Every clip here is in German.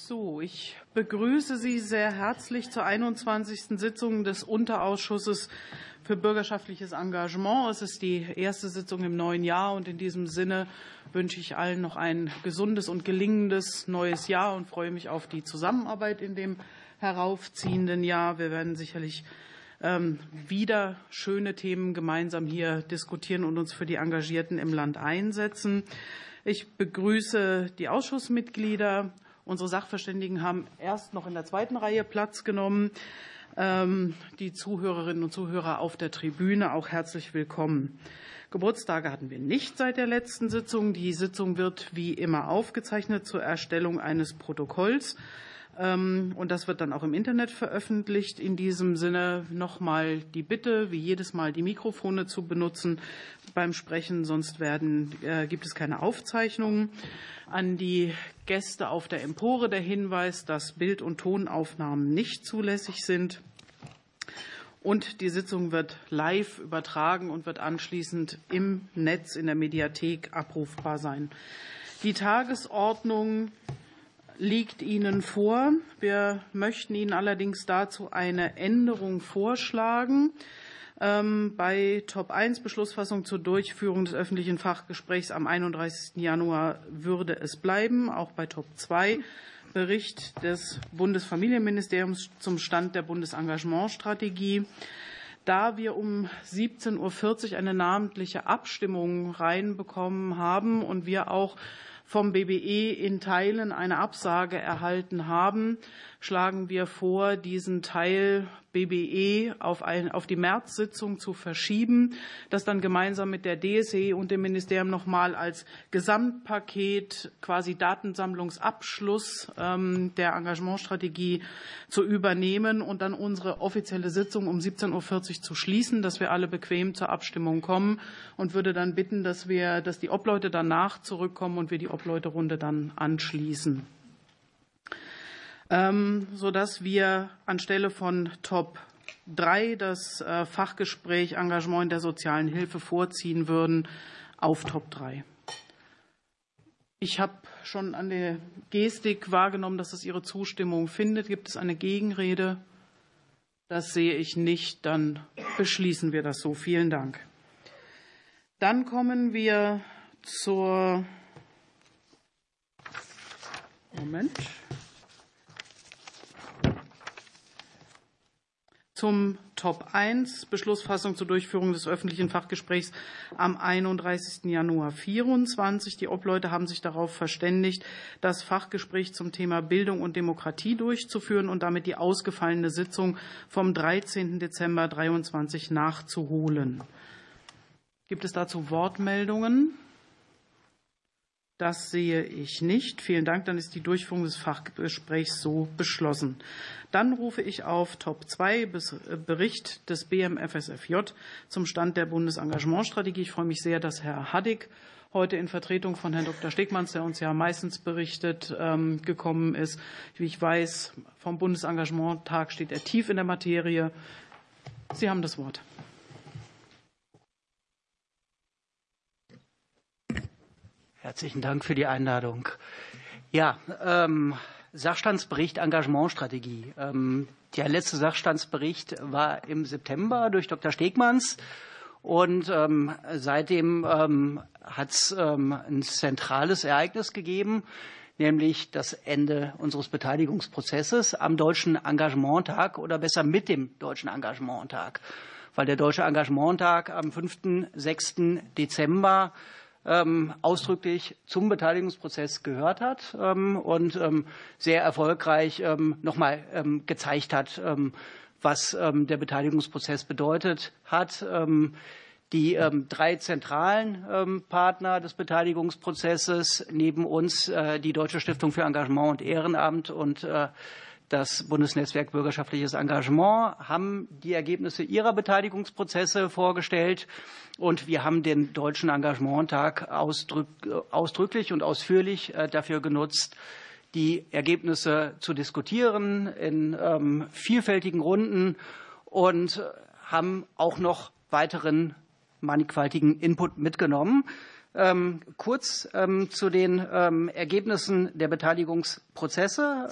So, ich begrüße Sie sehr herzlich zur 21. Sitzung des Unterausschusses für bürgerschaftliches Engagement. Es ist die erste Sitzung im neuen Jahr und in diesem Sinne wünsche ich allen noch ein gesundes und gelingendes neues Jahr und freue mich auf die Zusammenarbeit in dem heraufziehenden Jahr. Wir werden sicherlich ähm, wieder schöne Themen gemeinsam hier diskutieren und uns für die Engagierten im Land einsetzen. Ich begrüße die Ausschussmitglieder. Unsere Sachverständigen haben erst noch in der zweiten Reihe Platz genommen. Ähm, die Zuhörerinnen und Zuhörer auf der Tribüne auch herzlich willkommen. Geburtstage hatten wir nicht seit der letzten Sitzung. Die Sitzung wird wie immer aufgezeichnet zur Erstellung eines Protokolls. Ähm, und das wird dann auch im Internet veröffentlicht. In diesem Sinne nochmal die Bitte, wie jedes Mal die Mikrofone zu benutzen beim Sprechen, sonst werden, äh, gibt es keine Aufzeichnungen. An die Gäste auf der Empore der Hinweis, dass Bild- und Tonaufnahmen nicht zulässig sind. Und die Sitzung wird live übertragen und wird anschließend im Netz in der Mediathek abrufbar sein. Die Tagesordnung liegt Ihnen vor. Wir möchten Ihnen allerdings dazu eine Änderung vorschlagen. Ähm, bei Top 1 Beschlussfassung zur Durchführung des öffentlichen Fachgesprächs am 31. Januar würde es bleiben. Auch bei Top 2 Bericht des Bundesfamilienministeriums zum Stand der Bundesengagementstrategie. Da wir um 17.40 Uhr eine namentliche Abstimmung reinbekommen haben und wir auch vom BBE in Teilen eine Absage erhalten haben, schlagen wir vor, diesen Teil BBE auf, ein, auf die Märzsitzung zu verschieben, das dann gemeinsam mit der DSE und dem Ministerium noch mal als Gesamtpaket quasi Datensammlungsabschluss ähm, der Engagementstrategie zu übernehmen und dann unsere offizielle Sitzung um 17.40 Uhr zu schließen, dass wir alle bequem zur Abstimmung kommen und würde dann bitten, dass wir, dass die Obleute danach zurückkommen und wir die Obleuterunde dann anschließen. Ähm, sodass wir anstelle von Top 3 das äh, Fachgespräch Engagement in der sozialen Hilfe vorziehen würden auf Top 3. Ich habe schon an der Gestik wahrgenommen, dass es Ihre Zustimmung findet. Gibt es eine Gegenrede? Das sehe ich nicht. Dann beschließen wir das so. Vielen Dank. Dann kommen wir zur Moment. Zum Top 1 Beschlussfassung zur Durchführung des öffentlichen Fachgesprächs am 31. Januar 2024. Die Obleute haben sich darauf verständigt, das Fachgespräch zum Thema Bildung und Demokratie durchzuführen und damit die ausgefallene Sitzung vom 13. Dezember 2023 nachzuholen. Gibt es dazu Wortmeldungen? Das sehe ich nicht. Vielen Dank. Dann ist die Durchführung des Fachgesprächs so beschlossen. Dann rufe ich auf Top 2 äh, Bericht des BMFSFJ zum Stand der Bundesengagementstrategie. Ich freue mich sehr, dass Herr Haddig heute in Vertretung von Herrn Dr. Stegmanns, der uns ja meistens berichtet, ähm, gekommen ist. Wie ich weiß, vom Bundesengagementtag steht er tief in der Materie. Sie haben das Wort. Herzlichen Dank für die Einladung. Ja, ähm, Sachstandsbericht Engagementstrategie. Ähm, der letzte Sachstandsbericht war im September durch Dr. Stegmanns. Und ähm, seitdem ähm, hat es ähm, ein zentrales Ereignis gegeben, nämlich das Ende unseres Beteiligungsprozesses am Deutschen Engagementtag oder besser mit dem Deutschen Engagementtag. Weil der Deutsche Engagementtag am 5. 6. Dezember ähm, ausdrücklich zum Beteiligungsprozess gehört hat ähm, und ähm, sehr erfolgreich nochmal gezeigt hat, was der Beteiligungsprozess bedeutet hat. Die drei zentralen Partner des Beteiligungsprozesses neben uns äh, die Deutsche Stiftung für Engagement und Ehrenamt und äh, das Bundesnetzwerk Bürgerschaftliches Engagement haben die Ergebnisse ihrer Beteiligungsprozesse vorgestellt. Und wir haben den Deutschen Engagementtag ausdrücklich und ausführlich äh, dafür genutzt, die Ergebnisse zu diskutieren in ähm, vielfältigen Runden und haben auch noch weiteren mannigfaltigen Input mitgenommen. Ähm, kurz ähm, zu den Ergebnissen der Beteiligungsprozesse.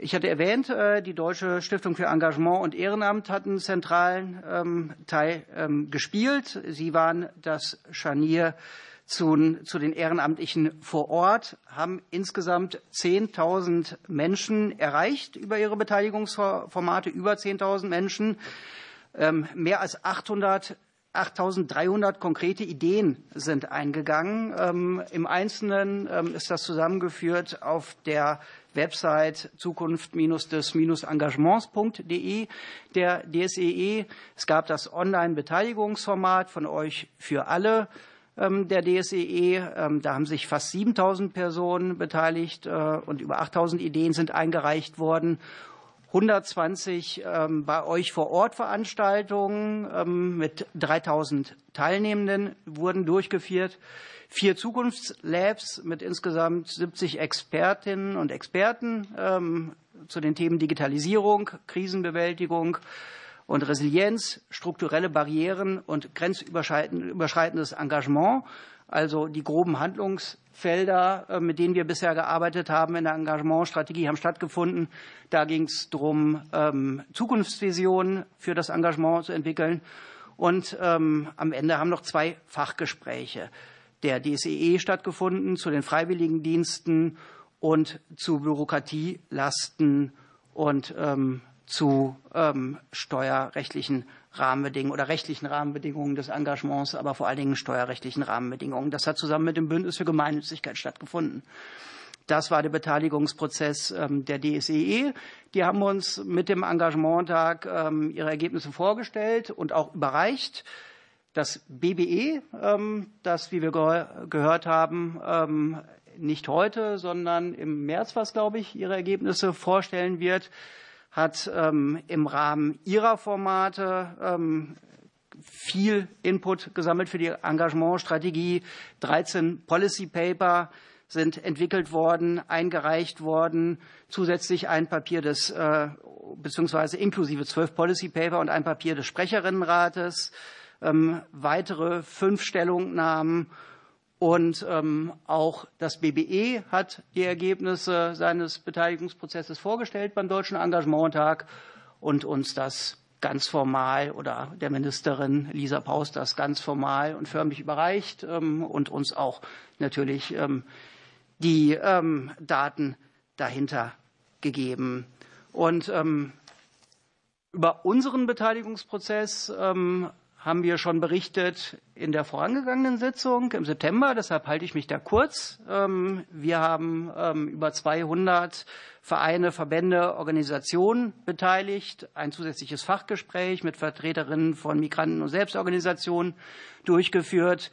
Ähm, ich hatte erwähnt, äh, die Deutsche Stiftung für Engagement und Ehrenamt hat einen zentralen ähm, Teil ähm, gespielt. Sie waren das Scharnier zu, den Ehrenamtlichen vor Ort, haben insgesamt 10.000 Menschen erreicht über ihre Beteiligungsformate, über 10.000 Menschen. Mehr als 800 8.300 konkrete Ideen sind eingegangen. Ähm, Im Einzelnen ähm, ist das zusammengeführt auf der Website zukunft-des-engagements.de der DSEE. E. Es gab das Online-Beteiligungsformat von euch für alle ähm, der DSEE. E. Da haben sich fast 7.000 Personen beteiligt äh, und über 8.000 Ideen sind eingereicht worden. 120 ähm, bei euch vor Ort Veranstaltungen ähm, mit 3000 Teilnehmenden wurden durchgeführt. Vier Zukunftslabs mit insgesamt 70 Expertinnen und Experten ähm, zu den Themen Digitalisierung, Krisenbewältigung und Resilienz, strukturelle Barrieren und grenzüberschreitendes Engagement also die groben Handlungsfelder, äh, mit denen wir bisher gearbeitet haben in der Engagementstrategie, haben stattgefunden. Da ging es darum, ähm, Zukunftsvisionen für das Engagement zu entwickeln. Und ähm, am Ende haben noch zwei Fachgespräche der DSEE e stattgefunden zu den Freiwilligendiensten und zu Bürokratielasten und ähm, zu steuerrechtlichen Rahmenbedingungen oder rechtlichen Rahmenbedingungen des Engagements, aber vor allen Dingen steuerrechtlichen Rahmenbedingungen. Das hat zusammen mit dem Bündnis für Gemeinnützigkeit stattgefunden. Das war der Beteiligungsprozess ähm, der DSEE. E. Die haben uns mit dem Engagementtag ähm, ihre Ergebnisse vorgestellt und auch überreicht. Das BBE, ähm, das, wie wir gehört haben, nicht heute, sondern im März, was glaube ich, ihre Ergebnisse vorstellen wird, hat ähm, im Rahmen ihrer Formate ähm, viel Input gesammelt für die Engagementstrategie. 13 Policy Paper sind entwickelt worden, eingereicht worden, zusätzlich ein Papier des äh, beziehungsweise inklusive zwölf Policy Paper und ein Papier des Sprecherinnenrates, ähm, weitere fünf Stellungnahmen und ähm, auch das BBE hat die Ergebnisse seines Beteiligungsprozesses vorgestellt beim Deutschen Engagementtag und uns das ganz formal oder der Ministerin Lisa Paus das ganz formal und förmlich überreicht ähm, und uns auch natürlich ähm, die ähm, Daten dahinter gegeben. Und ähm, über unseren Beteiligungsprozess ähm, haben wir schon berichtet in der vorangegangenen Sitzung im September. Deshalb halte ich mich da kurz. Ähm, wir haben ähm, über 200 Vereine, Verbände, Organisationen beteiligt, ein zusätzliches Fachgespräch mit Vertreterinnen von Migranten- und Selbstorganisationen durchgeführt.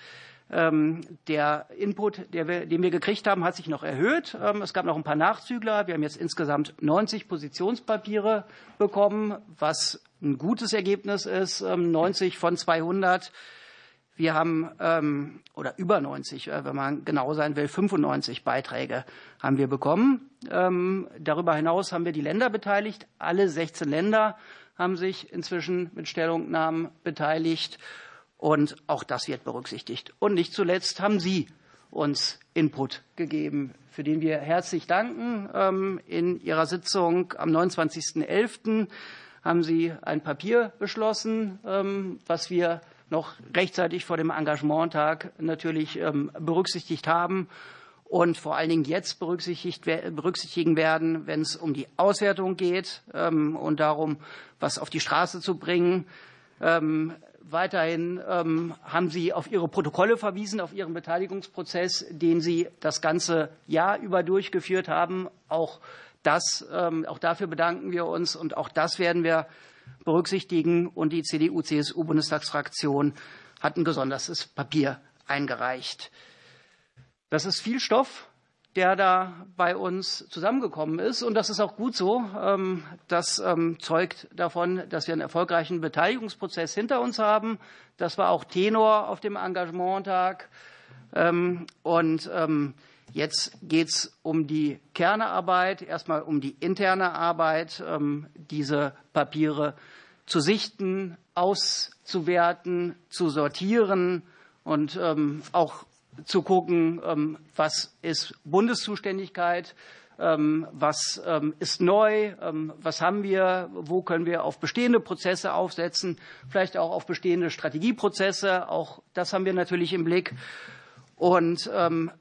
Ähm, der Input, den wir gekriegt haben, hat sich noch erhöht. Es gab noch ein paar Nachzügler. Wir haben jetzt insgesamt 90 Positionspapiere bekommen, was ein gutes Ergebnis ist, 90 ähm, von 200. Wir haben, ähm, oder über 90, äh, wenn man genau sein will, 95 Beiträge haben wir bekommen. Ähm, darüber hinaus haben wir die Länder beteiligt. Alle 16 Länder haben sich inzwischen mit Stellungnahmen beteiligt. Und auch das wird berücksichtigt. Und nicht zuletzt haben Sie uns Input gegeben, für den wir herzlich danken. In Ihrer Sitzung am 29.11 haben Sie ein Papier beschlossen, ähm, was wir noch rechtzeitig vor dem Engagementtag natürlich ähm, berücksichtigt haben und vor allen Dingen jetzt berücksichtigen werden, wenn es um die Auswertung geht ähm, und darum, was auf die Straße zu bringen. Weiterhin haben Sie auf Ihre Protokolle verwiesen, auf Ihren Beteiligungsprozess, den Sie das ganze Jahr über durchgeführt haben, auch das, ähm, auch dafür bedanken wir uns und auch das werden wir berücksichtigen. Und die CDU-CSU-Bundestagsfraktion hat ein gesondertes Papier eingereicht. Das ist viel Stoff, der da bei uns zusammengekommen ist. Und das ist auch gut so. Ähm, das ähm, zeugt davon, dass wir einen erfolgreichen Beteiligungsprozess hinter uns haben. Das war auch Tenor auf dem Engagementtag. Und Jetzt geht es um die Kernarbeit, erstmal um die interne Arbeit, ähm, diese Papiere zu sichten, auszuwerten, zu sortieren und auch zu gucken, was ist Bundeszuständigkeit, was ist neu, was haben wir, wo können wir auf bestehende Prozesse aufsetzen, vielleicht auch auf bestehende Strategieprozesse. Auch das haben wir natürlich im Blick. Und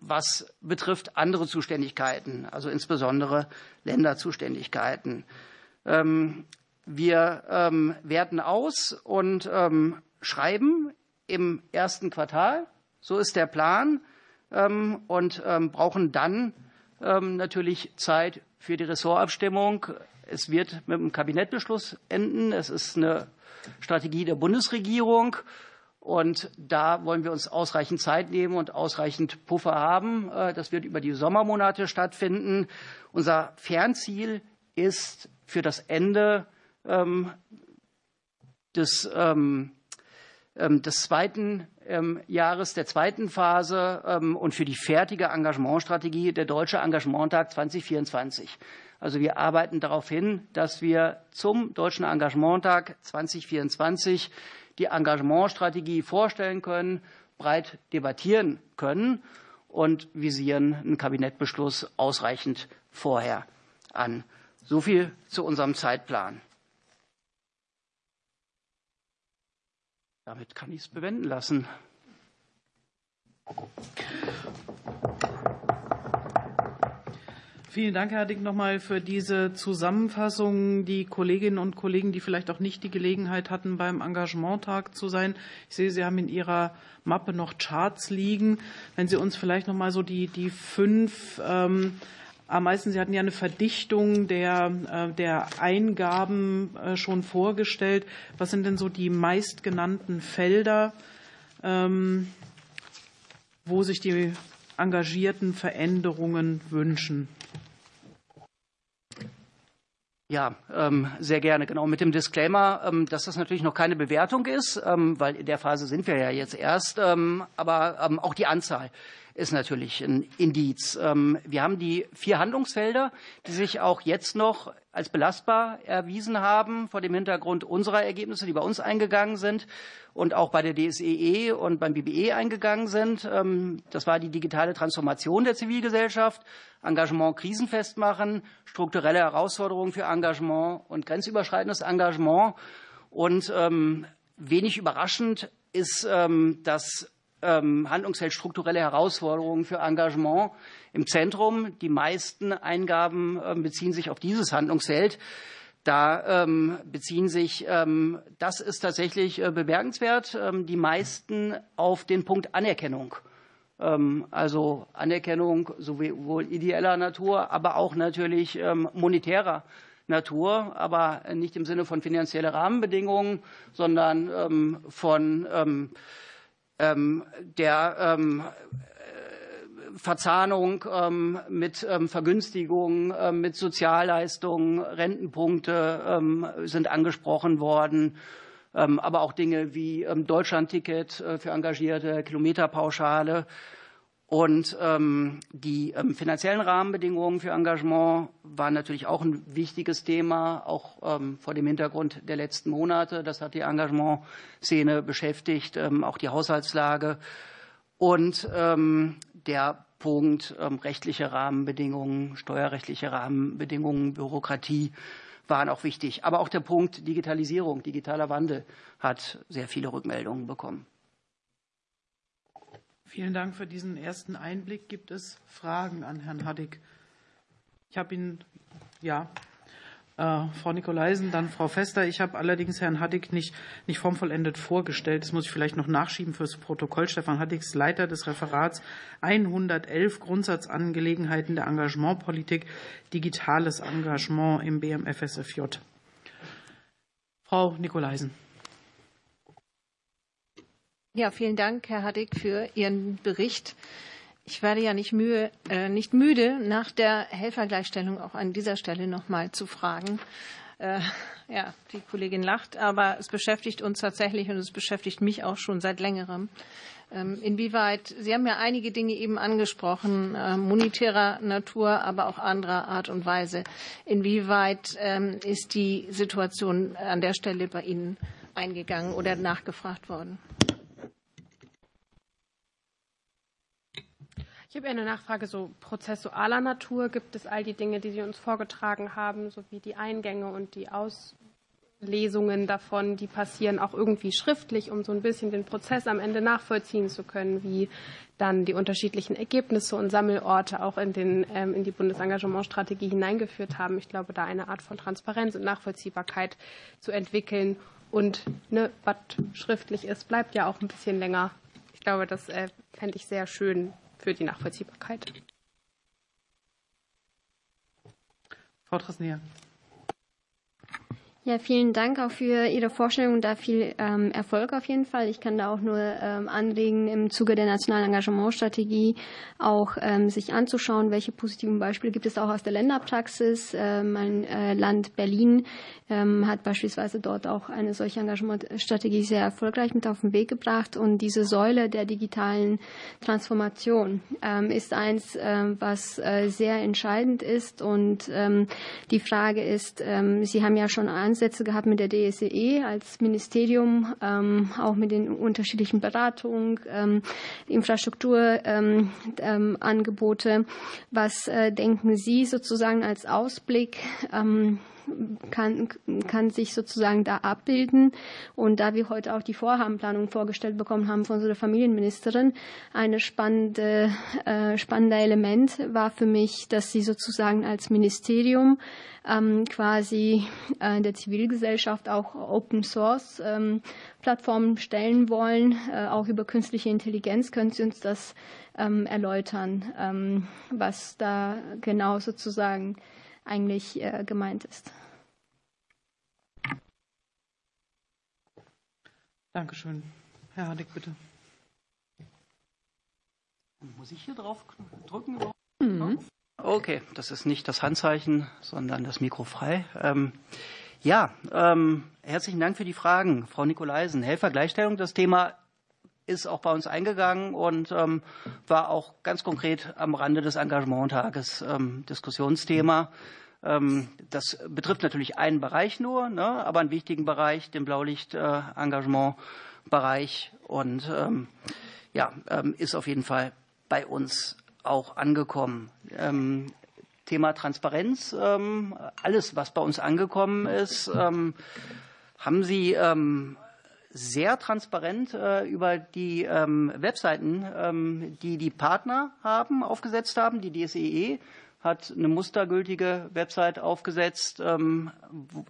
was betrifft andere Zuständigkeiten, also insbesondere Länderzuständigkeiten. wir werten aus und schreiben im ersten Quartal. So ist der Plan. und brauchen dann natürlich Zeit für die Ressortabstimmung. Es wird mit einem Kabinettbeschluss enden. Es ist eine Strategie der Bundesregierung. Und da wollen wir uns ausreichend Zeit nehmen und ausreichend Puffer haben. Das wird über die Sommermonate stattfinden. Unser Fernziel ist für das Ende des, des zweiten Jahres, der zweiten Phase und für die fertige Engagementstrategie der Deutsche Engagementtag 2024. Also wir arbeiten darauf hin, dass wir zum Deutschen Engagementtag 2024 die Engagementstrategie vorstellen können, breit debattieren können und visieren einen Kabinettbeschluss ausreichend vorher an. So viel zu unserem Zeitplan. Damit kann ich es bewenden lassen. Vielen Dank, Herr Dick, nochmal für diese Zusammenfassung. Die Kolleginnen und Kollegen, die vielleicht auch nicht die Gelegenheit hatten, beim Engagementtag zu sein. Ich sehe, Sie haben in Ihrer Mappe noch Charts liegen. Wenn Sie uns vielleicht nochmal so die, die fünf ähm, am meisten, Sie hatten ja eine Verdichtung der, der Eingaben schon vorgestellt. Was sind denn so die meistgenannten Felder, ähm, wo sich die Engagierten Veränderungen wünschen? Ja, sehr gerne. Genau mit dem Disclaimer, dass das natürlich noch keine Bewertung ist, weil in der Phase sind wir ja jetzt erst. Aber auch die Anzahl ist natürlich ein Indiz. Wir haben die vier Handlungsfelder, die sich auch jetzt noch als belastbar erwiesen haben vor dem Hintergrund unserer Ergebnisse, die bei uns eingegangen sind und auch bei der DSEE und beim BBE eingegangen sind. Das war die digitale Transformation der Zivilgesellschaft, Engagement krisenfest machen, strukturelle Herausforderungen für Engagement und grenzüberschreitendes Engagement. Und wenig überraschend ist, dass Handlungsfeld strukturelle Herausforderungen für Engagement im Zentrum. Die meisten Eingaben beziehen sich auf dieses Handlungsfeld. Da beziehen sich, das ist tatsächlich bemerkenswert, die meisten auf den Punkt Anerkennung. Also Anerkennung sowohl ideeller Natur, aber auch natürlich monetärer Natur, aber nicht im Sinne von finanziellen Rahmenbedingungen, sondern von der Verzahnung mit Vergünstigungen, mit Sozialleistungen, Rentenpunkte sind angesprochen worden, aber auch Dinge wie Deutschlandticket für Engagierte, Kilometerpauschale. Und die finanziellen Rahmenbedingungen für Engagement waren natürlich auch ein wichtiges Thema, auch vor dem Hintergrund der letzten Monate. Das hat die Engagementszene beschäftigt, auch die Haushaltslage. Und der Punkt rechtliche Rahmenbedingungen, steuerrechtliche Rahmenbedingungen, Bürokratie waren auch wichtig. Aber auch der Punkt Digitalisierung, digitaler Wandel hat sehr viele Rückmeldungen bekommen. Vielen Dank für diesen ersten Einblick. Gibt es Fragen an Herrn Haddick? Ich habe ihn, ja, Frau Nikolaisen, dann Frau Fester. Ich habe allerdings Herrn Haddick nicht, nicht formvollendet vorgestellt. Das muss ich vielleicht noch nachschieben fürs Protokoll. Stefan Haddick ist Leiter des Referats 111 Grundsatzangelegenheiten der Engagementpolitik, digitales Engagement im BMFSFJ. Frau Nikolaisen. Ja, vielen Dank, Herr Haddick, für Ihren Bericht. Ich werde ja nicht, mühe, äh, nicht müde, nach der Helfergleichstellung auch an dieser Stelle noch mal zu fragen. Äh, ja, die Kollegin lacht, aber es beschäftigt uns tatsächlich und es beschäftigt mich auch schon seit längerem. Ähm, inwieweit, Sie haben ja einige Dinge eben angesprochen, äh, monetärer Natur, aber auch anderer Art und Weise. Inwieweit ähm, ist die Situation an der Stelle bei Ihnen eingegangen oder nachgefragt worden? Ich habe eine Nachfrage so prozessualer Natur. Gibt es all die Dinge, die Sie uns vorgetragen haben, sowie die Eingänge und die Auslesungen davon, die passieren auch irgendwie schriftlich, um so ein bisschen den Prozess am Ende nachvollziehen zu können, wie dann die unterschiedlichen Ergebnisse und Sammelorte auch in, den, ähm, in die Bundesengagementstrategie hineingeführt haben. Ich glaube, da eine Art von Transparenz und Nachvollziehbarkeit zu entwickeln und ne, was schriftlich ist, bleibt ja auch ein bisschen länger. Ich glaube, das äh, fände ich sehr schön, für die Nachvollziehbarkeit. Frau Tresnier. Ja, vielen Dank auch für Ihre Vorstellung und da viel ähm, Erfolg auf jeden Fall. Ich kann da auch nur ähm, anregen, im Zuge der nationalen Engagementstrategie auch ähm, sich anzuschauen, welche positiven Beispiele gibt es auch aus der Länderpraxis. Äh, mein äh, Land Berlin ähm, hat beispielsweise dort auch eine solche Engagementstrategie sehr erfolgreich mit auf den Weg gebracht. Und diese Säule der digitalen Transformation ähm, ist eins, äh, was äh, sehr entscheidend ist. Und ähm, die Frage ist, ähm, Sie haben ja schon Ansätze gehabt mit der DSEE e als Ministerium, ähm, auch mit den unterschiedlichen Beratungen, ähm, Infrastrukturangebote. Ähm, Was äh, denken Sie sozusagen als Ausblick? Kann, kann sich sozusagen da abbilden. Und da wir heute auch die Vorhabenplanung vorgestellt bekommen haben von unserer Familienministerin, eine spannende, äh, spannende Element war für mich, dass sie sozusagen als Ministerium ähm, quasi äh, der Zivilgesellschaft auch Open Source ähm, Plattformen stellen wollen, äh, auch über künstliche Intelligenz. Können Sie uns das ähm, erläutern, ähm, was da genau sozusagen eigentlich äh, gemeint ist. Dankeschön. Herr Hadig, bitte. Muss ich hier drauf drücken? Mhm. Okay, das ist nicht das Handzeichen, sondern das Mikro frei. Ähm, ja, ähm, herzlichen Dank für die Fragen, Frau Nikolaisen. Helfergleichstellung, das Thema ist auch bei uns eingegangen und ähm, war auch ganz konkret am Rande des Engagementtages ähm, Diskussionsthema. Ähm, das betrifft natürlich einen Bereich nur, ne, aber einen wichtigen Bereich, den Blaulicht-Engagement-Bereich. Und ähm, ja, ähm, ist auf jeden Fall bei uns auch angekommen. Ähm, Thema Transparenz, ähm, alles, was bei uns angekommen ist, ähm, haben Sie sehr transparent äh, über die ähm, Webseiten, ähm, die die Partner haben, aufgesetzt haben. Die DSEE e hat eine mustergültige Website aufgesetzt, ähm,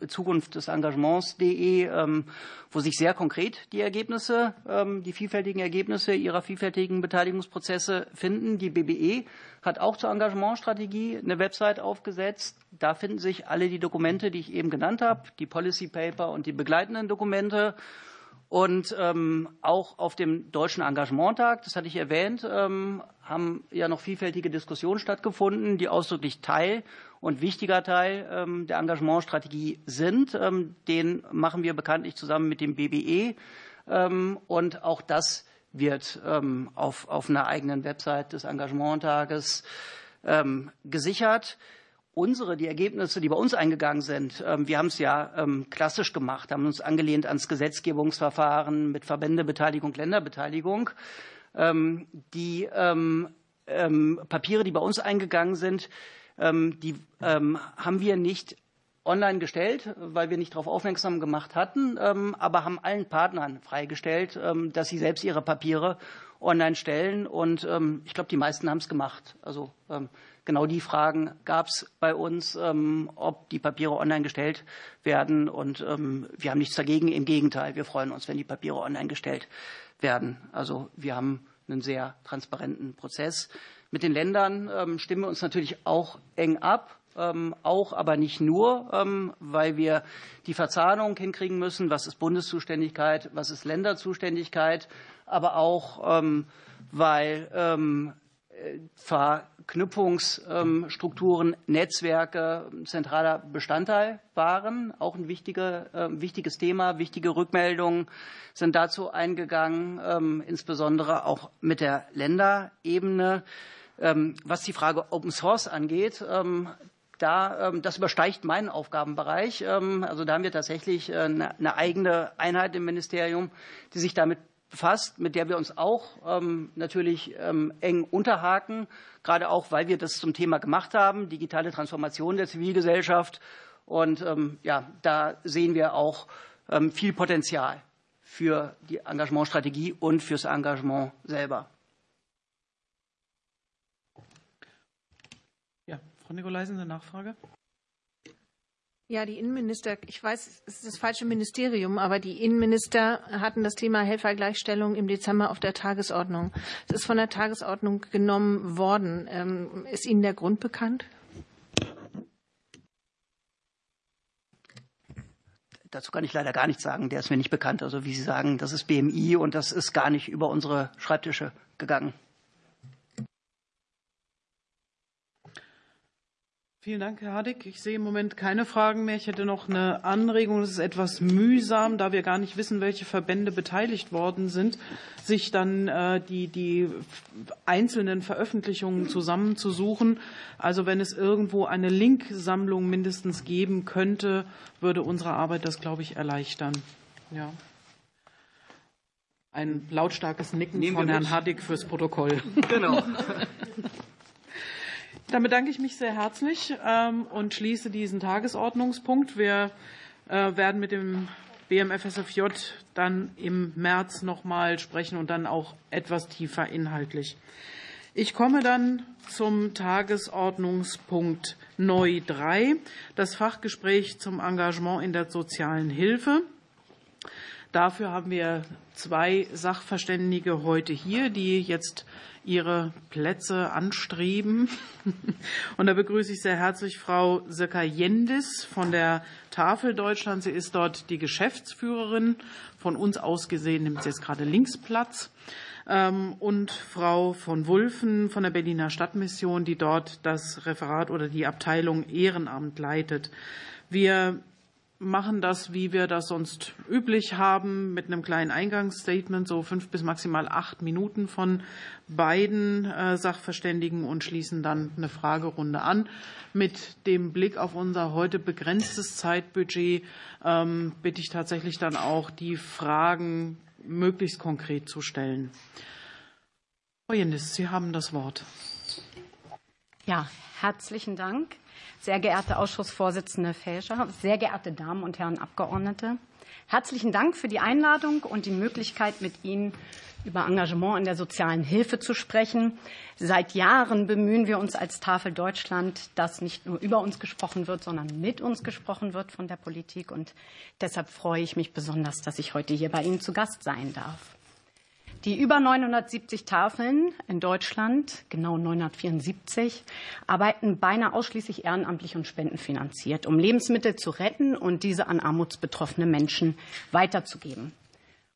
Zukunft des Engagements.de, ähm, wo sich sehr konkret die Ergebnisse, ähm, die vielfältigen Ergebnisse ihrer vielfältigen Beteiligungsprozesse finden. Die BBE hat auch zur Engagementstrategie eine Website aufgesetzt. Da finden sich alle die Dokumente, die ich eben genannt habe, die Policy Paper und die begleitenden Dokumente. Und ähm, auch auf dem Deutschen Engagementtag, das hatte ich erwähnt, ähm, haben ja noch vielfältige Diskussionen stattgefunden, die ausdrücklich Teil und wichtiger Teil ähm, der Engagementstrategie sind. Ähm, den machen wir bekanntlich zusammen mit dem BBE. Ähm, und auch das wird auf, auf einer eigenen Website des Engagementtages gesichert unsere, die Ergebnisse, die bei uns eingegangen sind, wir haben es ja klassisch gemacht, haben uns angelehnt ans Gesetzgebungsverfahren mit Verbändebeteiligung, Länderbeteiligung. Ähm, die Papiere, die bei uns eingegangen sind, die haben wir nicht online gestellt, weil wir nicht darauf aufmerksam gemacht hatten, aber haben allen Partnern freigestellt, dass sie selbst ihre Papiere online stellen. Und ich glaube, die meisten haben es gemacht. Also Genau die Fragen gab es bei uns, ähm, ob die Papiere online gestellt werden. Und ähm, wir haben nichts dagegen. Im Gegenteil, wir freuen uns, wenn die Papiere online gestellt werden. Also wir haben einen sehr transparenten Prozess. Mit den Ländern ähm, stimmen wir uns natürlich auch eng ab. Ähm, auch, aber nicht nur, ähm, weil wir die Verzahnung hinkriegen müssen. Was ist Bundeszuständigkeit? Was ist Länderzuständigkeit? Aber auch, weil Verknüpfungsstrukturen, Netzwerke zentraler Bestandteil waren. Auch ein wichtige, ähm, wichtiges Thema, wichtige Rückmeldungen sind dazu eingegangen, ähm, insbesondere auch mit der Länderebene. Ähm, was die Frage Open Source angeht, da, das übersteigt meinen Aufgabenbereich. Also da haben wir tatsächlich äh, eine eigene Einheit im Ministerium, die sich damit befasst, mit der wir uns auch ähm, natürlich ähm, eng unterhaken, gerade auch, weil wir das zum Thema gemacht haben, digitale Transformation der Zivilgesellschaft. Und ähm, ja, da sehen wir auch ähm, viel Potenzial für die Engagementstrategie und fürs Engagement selber. Ja, Frau Nikolaisen, eine Nachfrage? Ja, die Innenminister, ich weiß, es ist das falsche Ministerium, aber die Innenminister hatten das Thema Helfergleichstellung im Dezember auf der Tagesordnung. Es ist von der Tagesordnung genommen worden. Ähm, ist Ihnen der Grund bekannt? Dazu kann ich leider gar nichts sagen. Der ist mir nicht bekannt. Also wie Sie sagen, das ist BMI und das ist gar nicht über unsere Schreibtische gegangen. Vielen Dank, Herr Hadig. Ich sehe im Moment keine Fragen mehr. Ich hätte noch eine Anregung. Es ist etwas mühsam, da wir gar nicht wissen, welche Verbände beteiligt worden sind, sich dann äh, die, die einzelnen Veröffentlichungen zusammenzusuchen. Also wenn es irgendwo eine Linksammlung mindestens geben könnte, würde unsere Arbeit das, glaube ich, erleichtern. Ja. Ein lautstarkes Nicken Nehmen von Herrn Hadig fürs Protokoll. Genau. Dann bedanke ich mich sehr herzlich ähm, und schließe diesen Tagesordnungspunkt. Wir äh, werden mit dem BMFSFJ dann im März noch mal sprechen und dann auch etwas tiefer inhaltlich. Ich komme dann zum Tagesordnungspunkt neu 3, das Fachgespräch zum Engagement in der sozialen Hilfe. Dafür haben wir zwei Sachverständige heute hier, die jetzt ihre Plätze anstreben. Und da begrüße ich sehr herzlich Frau Söcker Jendis von der Tafel Deutschland. Sie ist dort die Geschäftsführerin. Von uns aus gesehen nimmt sie jetzt gerade links Platz. Ähm, und Frau von Wulfen von der Berliner Stadtmission, die dort das Referat oder die Abteilung Ehrenamt leitet. Wir machen das, wie wir das sonst üblich haben, mit einem kleinen Eingangsstatement, so fünf bis maximal acht Minuten von beiden äh, Sachverständigen und schließen dann eine Fragerunde an. Mit dem Blick auf unser heute begrenztes Zeitbudget ähm, bitte ich tatsächlich dann auch, die Fragen möglichst konkret zu stellen. Frau Jennis, Sie haben das Wort. Ja, herzlichen Dank. Sehr geehrte Ausschussvorsitzende Fälscher, sehr geehrte Damen und Herren Abgeordnete, herzlichen Dank für die Einladung und die Möglichkeit, mit Ihnen über Engagement in der sozialen Hilfe zu sprechen. Seit Jahren bemühen wir uns als Tafel Deutschland, dass nicht nur über uns gesprochen wird, sondern mit uns gesprochen wird von der Politik. Und deshalb freue ich mich besonders, dass ich heute hier bei Ihnen zu Gast sein darf. Die über 970 Tafeln in Deutschland, genau 974, arbeiten beinahe ausschließlich ehrenamtlich und spendenfinanziert, um Lebensmittel zu retten und diese an armutsbetroffene Menschen weiterzugeben.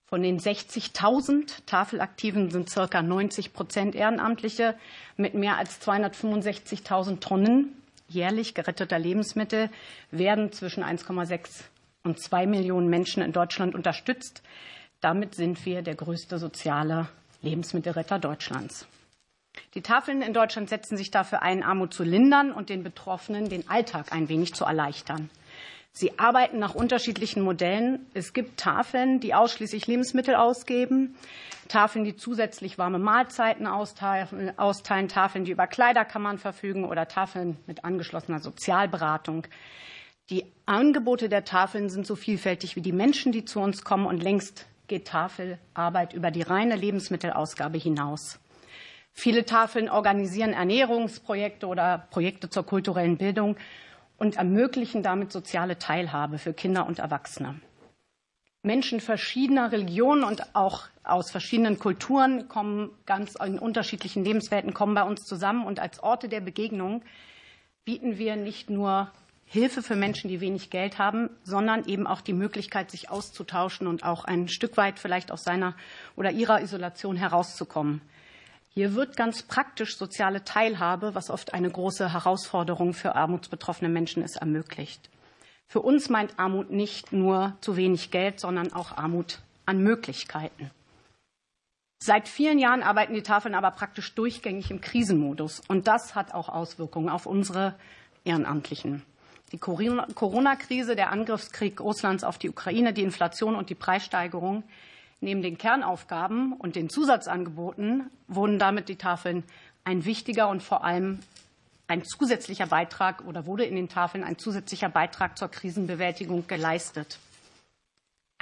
Von den 60.000 Tafelaktiven sind circa 90 Prozent Ehrenamtliche mit mehr als 265.000 Tonnen jährlich geretteter Lebensmittel werden zwischen 1,6 und 2 Millionen Menschen in Deutschland unterstützt. Damit sind wir der größte soziale Lebensmittelretter Deutschlands. Die Tafeln in Deutschland setzen sich dafür ein, Armut zu lindern und den Betroffenen den Alltag ein wenig zu erleichtern. Sie arbeiten nach unterschiedlichen Modellen. Es gibt Tafeln, die ausschließlich Lebensmittel ausgeben, Tafeln, die zusätzlich warme Mahlzeiten austeilen, Tafeln, die über Kleiderkammern verfügen oder Tafeln mit angeschlossener Sozialberatung. Die Angebote der Tafeln sind so vielfältig wie die Menschen, die zu uns kommen und längst geht Tafelarbeit über die reine Lebensmittelausgabe hinaus. Viele Tafeln organisieren Ernährungsprojekte oder Projekte zur kulturellen Bildung und ermöglichen damit soziale Teilhabe für Kinder und Erwachsene. Menschen verschiedener Religionen und auch aus verschiedenen Kulturen kommen ganz in unterschiedlichen Lebenswelten kommen bei uns zusammen und als Orte der Begegnung bieten wir nicht nur Hilfe für Menschen, die wenig Geld haben, sondern eben auch die Möglichkeit, sich auszutauschen und auch ein Stück weit vielleicht aus seiner oder ihrer Isolation herauszukommen. Hier wird ganz praktisch soziale Teilhabe, was oft eine große Herausforderung für armutsbetroffene Menschen ist, ermöglicht. Für uns meint Armut nicht nur zu wenig Geld, sondern auch Armut an Möglichkeiten. Seit vielen Jahren arbeiten die Tafeln aber praktisch durchgängig im Krisenmodus. Und das hat auch Auswirkungen auf unsere Ehrenamtlichen. Die Corona-Krise, der Angriffskrieg Russlands auf die Ukraine, die Inflation und die Preissteigerung, Neben den Kernaufgaben und den Zusatzangeboten wurden damit die Tafeln ein wichtiger und vor allem ein zusätzlicher Beitrag oder wurde in den Tafeln ein zusätzlicher Beitrag zur Krisenbewältigung geleistet.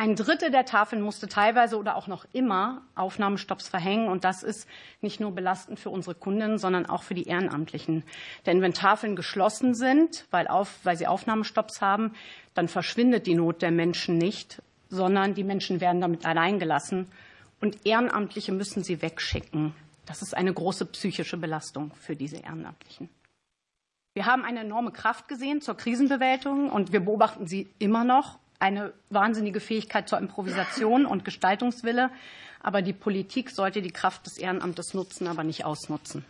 Ein Drittel der Tafeln musste teilweise oder auch noch immer Aufnahmestopps verhängen. Und das ist nicht nur belastend für unsere Kunden, sondern auch für die Ehrenamtlichen. Denn wenn Tafeln geschlossen sind, weil, auf, weil sie Aufnahmestopps haben, dann verschwindet die Not der Menschen nicht, sondern die Menschen werden damit alleingelassen. Und Ehrenamtliche müssen sie wegschicken. Das ist eine große psychische Belastung für diese Ehrenamtlichen. Wir haben eine enorme Kraft gesehen zur Krisenbewältigung und wir beobachten sie immer noch eine wahnsinnige Fähigkeit zur Improvisation und Gestaltungswille. Aber die Politik sollte die Kraft des Ehrenamtes nutzen, aber nicht ausnutzen.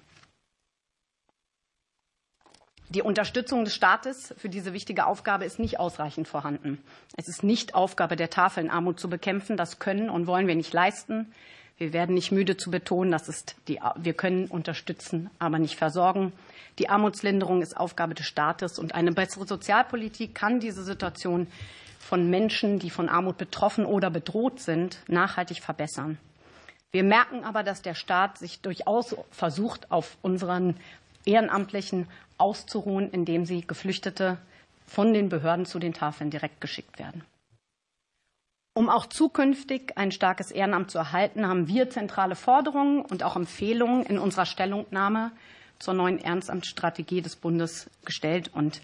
Die Unterstützung des Staates für diese wichtige Aufgabe ist nicht ausreichend vorhanden. Es ist nicht Aufgabe der Tafeln, Armut zu bekämpfen. Das können und wollen wir nicht leisten. Wir werden nicht müde zu betonen, dass es die, wir können unterstützen, aber nicht versorgen. Die Armutslinderung ist Aufgabe des Staates und eine bessere Sozialpolitik kann diese Situation von Menschen, die von Armut betroffen oder bedroht sind, nachhaltig verbessern. Wir merken aber, dass der Staat sich durchaus versucht, auf unseren Ehrenamtlichen auszuruhen, indem sie Geflüchtete von den Behörden zu den Tafeln direkt geschickt werden. Um auch zukünftig ein starkes Ehrenamt zu erhalten, haben wir zentrale Forderungen und auch Empfehlungen in unserer Stellungnahme zur neuen Ehrenamtsstrategie des Bundes gestellt und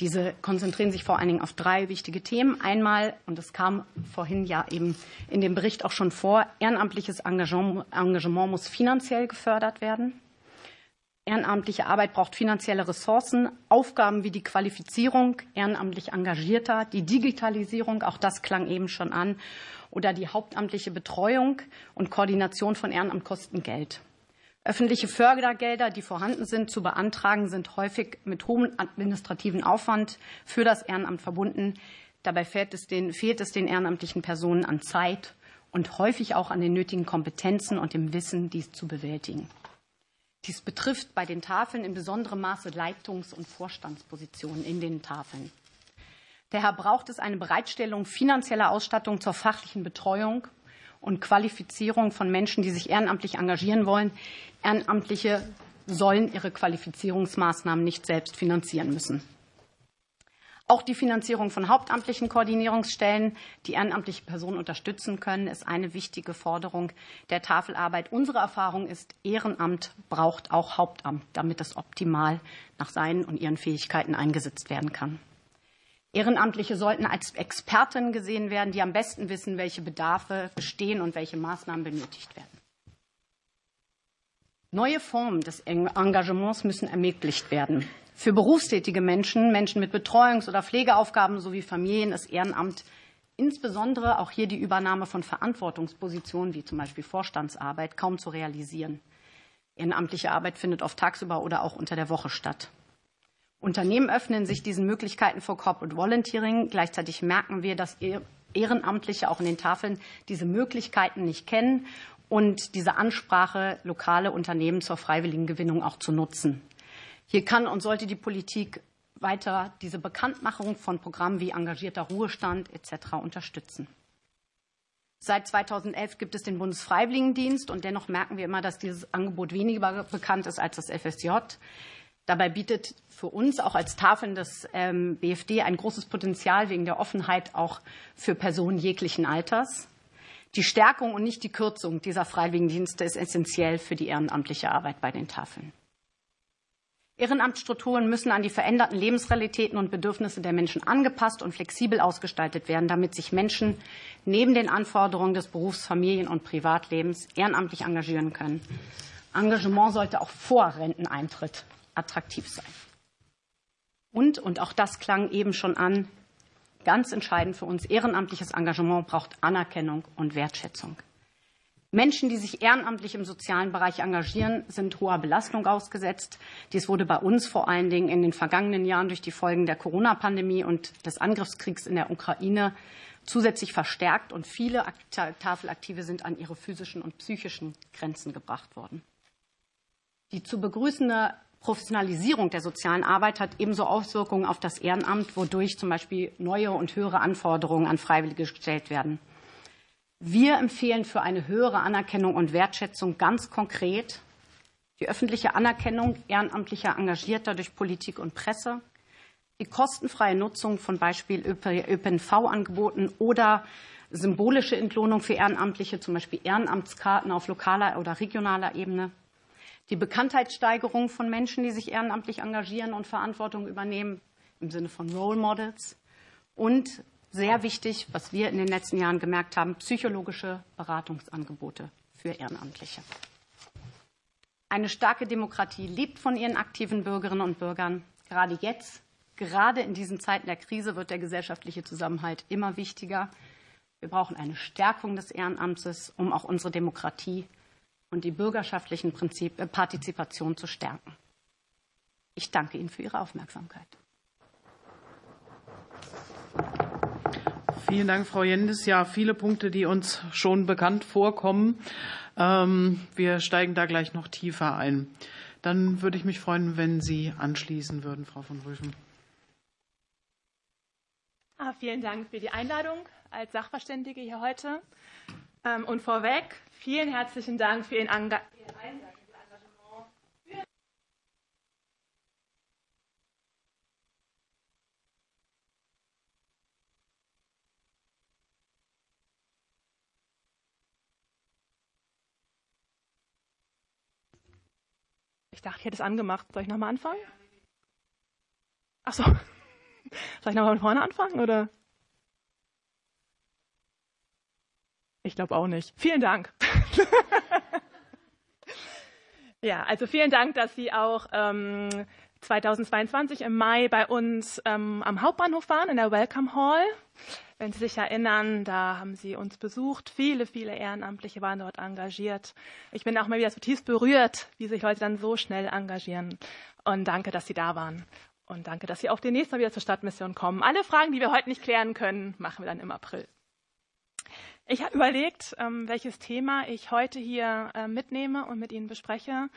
diese konzentrieren sich vor allen Dingen auf drei wichtige Themen. Einmal, und das kam vorhin ja eben in dem Bericht auch schon vor, ehrenamtliches Engagement, muss finanziell gefördert werden. Ehrenamtliche Arbeit braucht finanzielle Ressourcen, Aufgaben wie die Qualifizierung ehrenamtlich Engagierter, die Digitalisierung, auch das klang eben schon an, oder die hauptamtliche Betreuung und Koordination von Ehrenamt kosten Geld. Öffentliche Fördergelder, die vorhanden sind, zu beantragen, sind häufig mit hohem administrativen Aufwand für das Ehrenamt verbunden. Dabei fehlt es den, fehlt es den ehrenamtlichen Personen an Zeit und häufig auch an den nötigen Kompetenzen und dem Wissen, dies zu bewältigen. Dies betrifft bei den Tafeln in besonderem Maße Leitungs- und Vorstandspositionen in den Tafeln. Daher braucht es eine Bereitstellung finanzieller Ausstattung zur fachlichen Betreuung und Qualifizierung von Menschen, die sich ehrenamtlich engagieren wollen. Ehrenamtliche sollen ihre Qualifizierungsmaßnahmen nicht selbst finanzieren müssen. Auch die Finanzierung von hauptamtlichen Koordinierungsstellen, die ehrenamtliche Personen unterstützen können, ist eine wichtige Forderung der Tafelarbeit. Unsere Erfahrung ist, Ehrenamt braucht auch Hauptamt, damit es optimal nach seinen und ihren Fähigkeiten eingesetzt werden kann. Ehrenamtliche sollten als Experten gesehen werden, die am besten wissen, welche Bedarfe bestehen und welche Maßnahmen benötigt werden. Neue Formen des Engagements müssen ermöglicht werden. Für berufstätige Menschen, Menschen mit Betreuungs- oder Pflegeaufgaben sowie Familien ist Ehrenamt insbesondere auch hier die Übernahme von Verantwortungspositionen wie zum Beispiel Vorstandsarbeit kaum zu realisieren. Ehrenamtliche Arbeit findet oft tagsüber oder auch unter der Woche statt. Unternehmen öffnen sich diesen Möglichkeiten für Corporate Volunteering. Gleichzeitig merken wir, dass Ehrenamtliche auch in den Tafeln diese Möglichkeiten nicht kennen und diese Ansprache, lokale Unternehmen zur freiwilligen Gewinnung auch zu nutzen. Hier kann und sollte die Politik weiter diese Bekanntmachung von Programmen wie engagierter Ruhestand etc. unterstützen. Seit 2011 gibt es den Bundesfreiwilligendienst und dennoch merken wir immer, dass dieses Angebot weniger bekannt ist als das FSJ. Dabei bietet für uns auch als Tafeln des ähm, BFD ein großes Potenzial wegen der Offenheit auch für Personen jeglichen Alters. Die Stärkung und nicht die Kürzung dieser Freiwilligendienste ist essentiell für die ehrenamtliche Arbeit bei den Tafeln. Ehrenamtsstrukturen müssen an die veränderten Lebensrealitäten und Bedürfnisse der Menschen angepasst und flexibel ausgestaltet werden, damit sich Menschen neben den Anforderungen des Berufs-, Familien- und Privatlebens ehrenamtlich engagieren können. Engagement sollte auch vor Renteneintritt attraktiv sein. Und, und auch das klang eben schon an, ganz entscheidend für uns, ehrenamtliches Engagement braucht Anerkennung und Wertschätzung. Menschen, die sich ehrenamtlich im sozialen Bereich engagieren, sind hoher Belastung ausgesetzt. Dies wurde bei uns vor allen Dingen in den vergangenen Jahren durch die Folgen der Corona-Pandemie und des Angriffskriegs in der Ukraine zusätzlich verstärkt und viele Tafelaktive sind an ihre physischen und psychischen Grenzen gebracht worden. Die zu begrüßende Professionalisierung der sozialen Arbeit hat ebenso Auswirkungen auf das Ehrenamt, wodurch zum Beispiel neue und höhere Anforderungen an Freiwillige gestellt werden. Wir empfehlen für eine höhere Anerkennung und Wertschätzung ganz konkret die öffentliche Anerkennung ehrenamtlicher Engagierter durch Politik und Presse, die kostenfreie Nutzung von Beispiel ÖPNV-Angeboten oder symbolische Entlohnung für Ehrenamtliche, zum Beispiel Ehrenamtskarten auf lokaler oder regionaler Ebene, die Bekanntheitssteigerung von Menschen, die sich ehrenamtlich engagieren und Verantwortung übernehmen, im Sinne von Role Models und sehr wichtig, was wir in den letzten Jahren gemerkt haben, psychologische Beratungsangebote für Ehrenamtliche. Eine starke Demokratie lebt von ihren aktiven Bürgerinnen und Bürgern. Gerade jetzt, gerade in diesen Zeiten der Krise, wird der gesellschaftliche Zusammenhalt immer wichtiger. Wir brauchen eine Stärkung des Ehrenamtes, um auch unsere Demokratie und die bürgerschaftlichen Prinzip, äh, Partizipation zu stärken. Ich danke Ihnen für Ihre Aufmerksamkeit. Vielen Dank, Frau Jendis. Ja, viele Punkte, die uns schon bekannt vorkommen. Ähm, wir steigen da gleich noch tiefer ein. Dann würde ich mich freuen, wenn Sie anschließen würden, Frau von Rüschen. Ah, vielen Dank für die Einladung als Sachverständige hier heute. Ähm, und vorweg, vielen herzlichen Dank für Ihren Einsatz Ich dachte, ich hätte es angemacht. Soll ich nochmal anfangen? Ach so. Soll ich nochmal von vorne anfangen oder? Ich glaube auch nicht. Vielen Dank. ja, also vielen Dank, dass Sie auch ähm, 2022 im Mai bei uns ähm, am Hauptbahnhof waren, in der Welcome Hall. Wenn Sie sich erinnern, da haben Sie uns besucht. Viele, viele Ehrenamtliche waren dort engagiert. Ich bin auch mal wieder zutiefst berührt, wie sich Leute dann so schnell engagieren. Und danke, dass Sie da waren. Und danke, dass Sie auch demnächst mal wieder zur Stadtmission kommen. Alle Fragen, die wir heute nicht klären können, machen wir dann im April. Ich habe überlegt, ähm, welches Thema ich heute hier äh, mitnehme und mit Ihnen bespreche.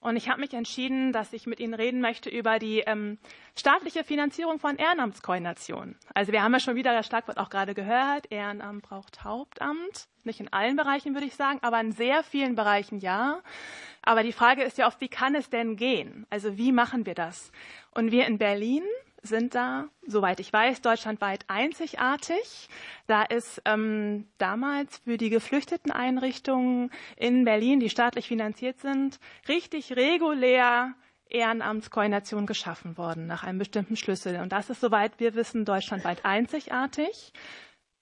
Und ich habe mich entschieden, dass ich mit Ihnen reden möchte über die ähm, staatliche Finanzierung von Ehrenamtskoordinationen. Also wir haben ja schon wieder das Schlagwort auch gerade gehört, Ehrenamt braucht Hauptamt. Nicht in allen Bereichen würde ich sagen, aber in sehr vielen Bereichen ja. Aber die Frage ist ja oft, wie kann es denn gehen? Also wie machen wir das? Und wir in Berlin sind da, soweit ich weiß, deutschlandweit einzigartig. Da ist ähm, damals für die geflüchteten Einrichtungen in Berlin, die staatlich finanziert sind, richtig regulär Ehrenamtskoordination geschaffen worden nach einem bestimmten Schlüssel. Und das ist, soweit wir wissen, deutschlandweit einzigartig.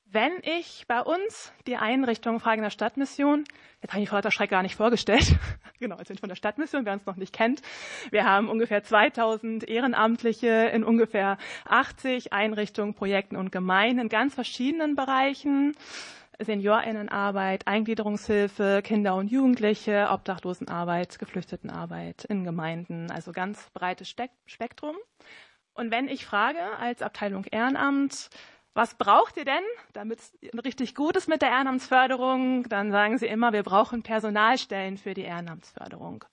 Wenn ich bei uns die Einrichtung Fragen der Stadtmission, jetzt habe ich Frau Lauter Schreck gar nicht vorgestellt, genau, jetzt sind von der Stadtmission, wer uns noch nicht kennt. Wir haben ungefähr 2000 Ehrenamtliche in ungefähr 80 Einrichtungen, Projekten und Gemeinden in ganz verschiedenen Bereichen. Seniorinnenarbeit, Eingliederungshilfe, Kinder und Jugendliche, Obdachlosenarbeit, Geflüchtetenarbeit in Gemeinden, also ganz breites Spektrum. Und wenn ich frage als Abteilung Ehrenamt, was braucht ihr denn, damit es richtig gut ist mit der Ehrenamtsförderung? Dann sagen sie immer, wir brauchen Personalstellen für die Ehrenamtsförderung.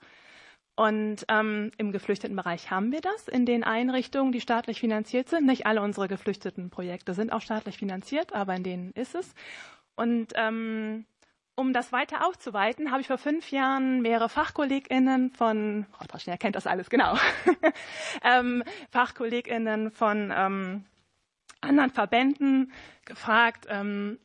Und ähm, im Geflüchtetenbereich haben wir das in den Einrichtungen, die staatlich finanziert sind. Nicht alle unsere geflüchteten Projekte sind auch staatlich finanziert, aber in denen ist es. Und ähm, um das weiter aufzuweiten, habe ich vor fünf Jahren mehrere FachkollegInnen von, Frau Traschner kennt das alles, genau, ähm, FachkollegInnen von ähm, anderen Verbänden gefragt, ähm,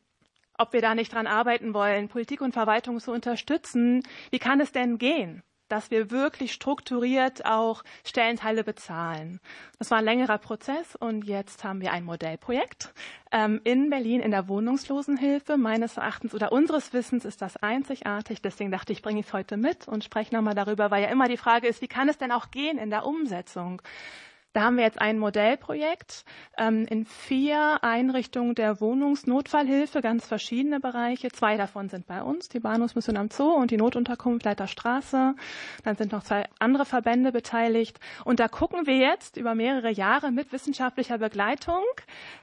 ob wir da nicht dran arbeiten wollen, Politik und Verwaltung zu unterstützen. Wie kann es denn gehen, dass wir wirklich strukturiert auch Stellenteile bezahlen? Das war ein längerer Prozess und jetzt haben wir ein Modellprojekt ähm, in Berlin in der Wohnungslosenhilfe. Meines Erachtens oder unseres Wissens ist das einzigartig. Deswegen dachte ich, bringe ich es heute mit und spreche nochmal darüber, weil ja immer die Frage ist, wie kann es denn auch gehen in der Umsetzung? Da haben wir jetzt ein Modellprojekt ähm, in vier Einrichtungen der Wohnungsnotfallhilfe, ganz verschiedene Bereiche. Zwei davon sind bei uns, die Bahnhofsmission am Zoo und die Notunterkunft Leiterstraße. Dann sind noch zwei andere Verbände beteiligt. Und da gucken wir jetzt über mehrere Jahre mit wissenschaftlicher Begleitung,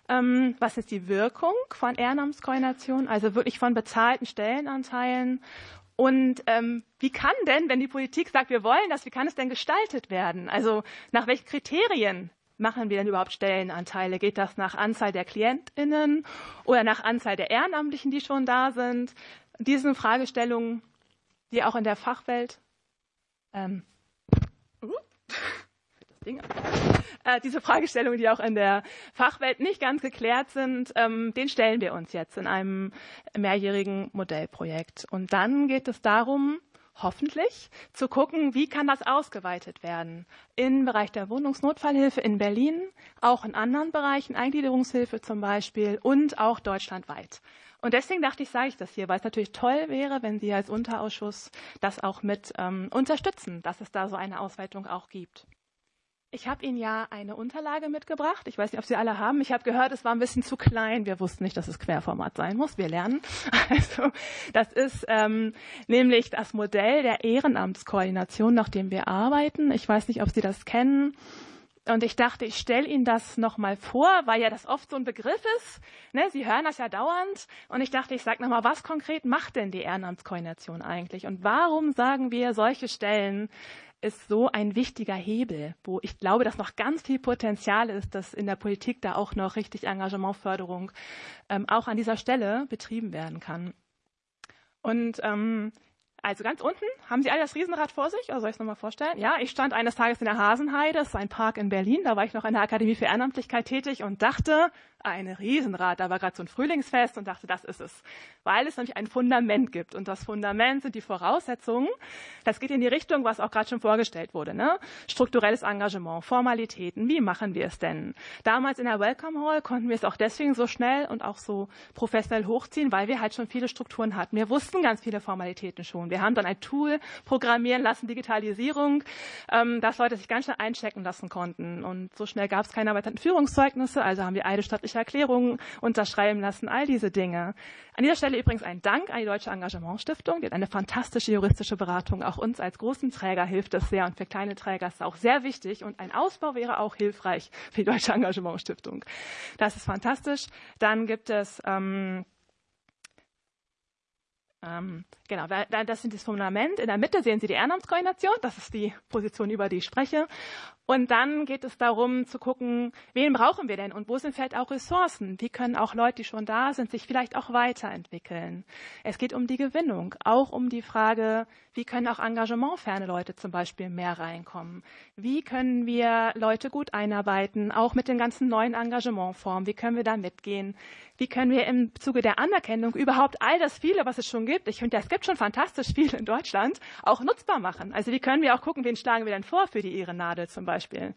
ähm, was ist die Wirkung von Ehrenamtskoordination, also wirklich von bezahlten Stellenanteilen und ähm, wie kann denn, wenn die Politik sagt, wir wollen das, wie kann es denn gestaltet werden? Also nach welchen Kriterien machen wir denn überhaupt Stellenanteile? Geht das nach Anzahl der KlientInnen oder nach Anzahl der Ehrenamtlichen, die schon da sind? Diesen Fragestellungen, die auch in der Fachwelt ähm, uh, Ding äh, diese Fragestellungen, die auch in der Fachwelt nicht ganz geklärt sind, ähm, den stellen wir uns jetzt in einem mehrjährigen Modellprojekt. Und dann geht es darum, hoffentlich zu gucken, wie kann das ausgeweitet werden im Bereich der Wohnungsnotfallhilfe in Berlin, auch in anderen Bereichen, Eingliederungshilfe zum Beispiel und auch deutschlandweit. Und deswegen dachte ich, sage ich das hier, weil es natürlich toll wäre, wenn Sie als Unterausschuss das auch mit ähm, unterstützen, dass es da so eine Ausweitung auch gibt. Ich habe Ihnen ja eine Unterlage mitgebracht. Ich weiß nicht, ob Sie alle haben. Ich habe gehört, es war ein bisschen zu klein. Wir wussten nicht, dass es Querformat sein muss. Wir lernen. Also das ist ähm, nämlich das Modell der Ehrenamtskoordination, nach dem wir arbeiten. Ich weiß nicht, ob Sie das kennen. Und ich dachte, ich stelle Ihnen das nochmal vor, weil ja das oft so ein Begriff ist. Ne? Sie hören das ja dauernd. Und ich dachte, ich sage nochmal, was konkret macht denn die Ehrenamtskoordination eigentlich? Und warum sagen wir solche Stellen ist so ein wichtiger Hebel, wo ich glaube, dass noch ganz viel Potenzial ist, dass in der Politik da auch noch richtig Engagementförderung ähm, auch an dieser Stelle betrieben werden kann. Und ähm, also ganz unten haben Sie alle das Riesenrad vor sich, oder soll ich es nochmal vorstellen? Ja, ich stand eines Tages in der Hasenheide, das ist ein Park in Berlin, da war ich noch in der Akademie für Ehrenamtlichkeit tätig und dachte, ein Riesenrad. Da war gerade so ein Frühlingsfest und dachte, das ist es. Weil es nämlich ein Fundament gibt. Und das Fundament sind die Voraussetzungen. Das geht in die Richtung, was auch gerade schon vorgestellt wurde. Ne? Strukturelles Engagement, Formalitäten. Wie machen wir es denn? Damals in der Welcome Hall konnten wir es auch deswegen so schnell und auch so professionell hochziehen, weil wir halt schon viele Strukturen hatten. Wir wussten ganz viele Formalitäten schon. Wir haben dann ein Tool programmieren lassen, Digitalisierung, ähm, dass Leute sich ganz schnell einchecken lassen konnten. Und so schnell gab es keine erweiterten Führungszeugnisse. Also haben wir eidesstattliche schriftliche Erklärungen unterschreiben lassen, all diese Dinge. An dieser Stelle übrigens ein Dank an die Deutsche Engagementstiftung. Die hat eine fantastische juristische Beratung. Auch uns als großen Träger hilft das sehr und für kleine Träger ist es auch sehr wichtig. Und ein Ausbau wäre auch hilfreich für die Deutsche Engagementstiftung. Das ist fantastisch. Dann gibt es ähm, ähm, genau, das sind das Fundament. In der Mitte sehen Sie die Ehrenamtskoordination. Das ist die Position, über die ich spreche. Und dann geht es darum zu gucken, wen brauchen wir denn und wo sind vielleicht auch Ressourcen? Wie können auch Leute, die schon da sind, sich vielleicht auch weiterentwickeln? Es geht um die Gewinnung, auch um die Frage, wie können auch engagementferne Leute zum Beispiel mehr reinkommen? Wie können wir Leute gut einarbeiten, auch mit den ganzen neuen Engagementformen? Wie können wir da mitgehen? Wie können wir im Zuge der Anerkennung überhaupt all das viele, was es schon gibt, ich finde, es gibt schon fantastisch viel in Deutschland, auch nutzbar machen? Also wie können wir auch gucken, wen schlagen wir denn vor für die Ehrennadel zum Beispiel?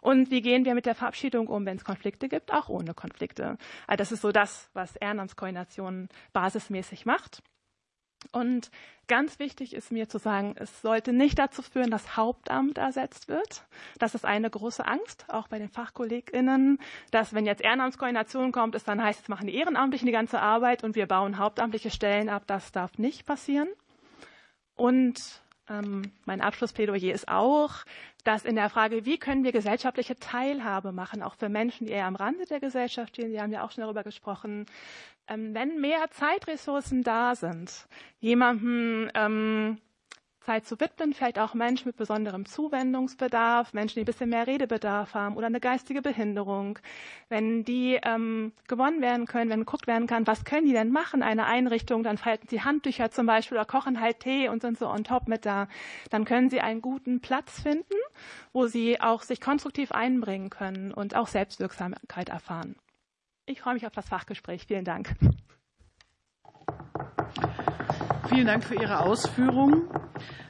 Und wie gehen wir mit der Verabschiedung um, wenn es Konflikte gibt, auch ohne Konflikte. Also das ist so das, was Ehrenamtskoordination basismäßig macht. Und ganz wichtig ist mir zu sagen, es sollte nicht dazu führen, dass Hauptamt ersetzt wird. Das ist eine große Angst, auch bei den FachkollegInnen, dass wenn jetzt Ehrenamtskoordination kommt, es dann heißt, es machen die Ehrenamtlichen die ganze Arbeit und wir bauen hauptamtliche Stellen ab. Das darf nicht passieren. Und mein Abschlussplädoyer ist auch, dass in der Frage, wie können wir gesellschaftliche Teilhabe machen, auch für Menschen, die eher am Rande der Gesellschaft stehen, Sie haben ja auch schon darüber gesprochen, ähm, wenn mehr Zeitressourcen da sind, jemandem ähm, Zeit zu widmen, vielleicht auch Menschen mit besonderem Zuwendungsbedarf, Menschen, die ein bisschen mehr Redebedarf haben oder eine geistige Behinderung, wenn die ähm, gewonnen werden können, wenn geguckt werden kann, was können die denn machen, eine Einrichtung, dann falten sie Handtücher zum Beispiel oder kochen halt Tee und sind so on top mit da, dann können sie einen guten Platz finden, wo sie auch sich konstruktiv einbringen können und auch Selbstwirksamkeit erfahren. Ich freue mich auf das Fachgespräch. Vielen Dank. Vielen Dank für Ihre Ausführungen.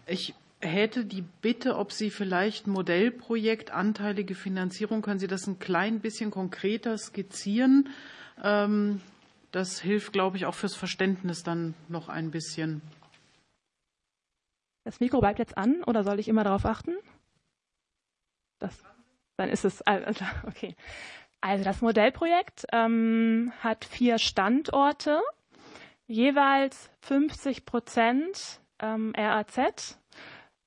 Ich hätte die Bitte, ob Sie vielleicht Modellprojekt, anteilige Finanzierung, können Sie das ein klein bisschen konkreter skizzieren? Ähm, das hilft, glaube ich, auch fürs Verständnis dann noch ein bisschen. Das Mikro bleibt jetzt an oder soll ich immer darauf achten? Das, dann ist es, also, okay. Also das Modellprojekt ähm, hat vier Standorte jeweils 50 Prozent ähm, RAZ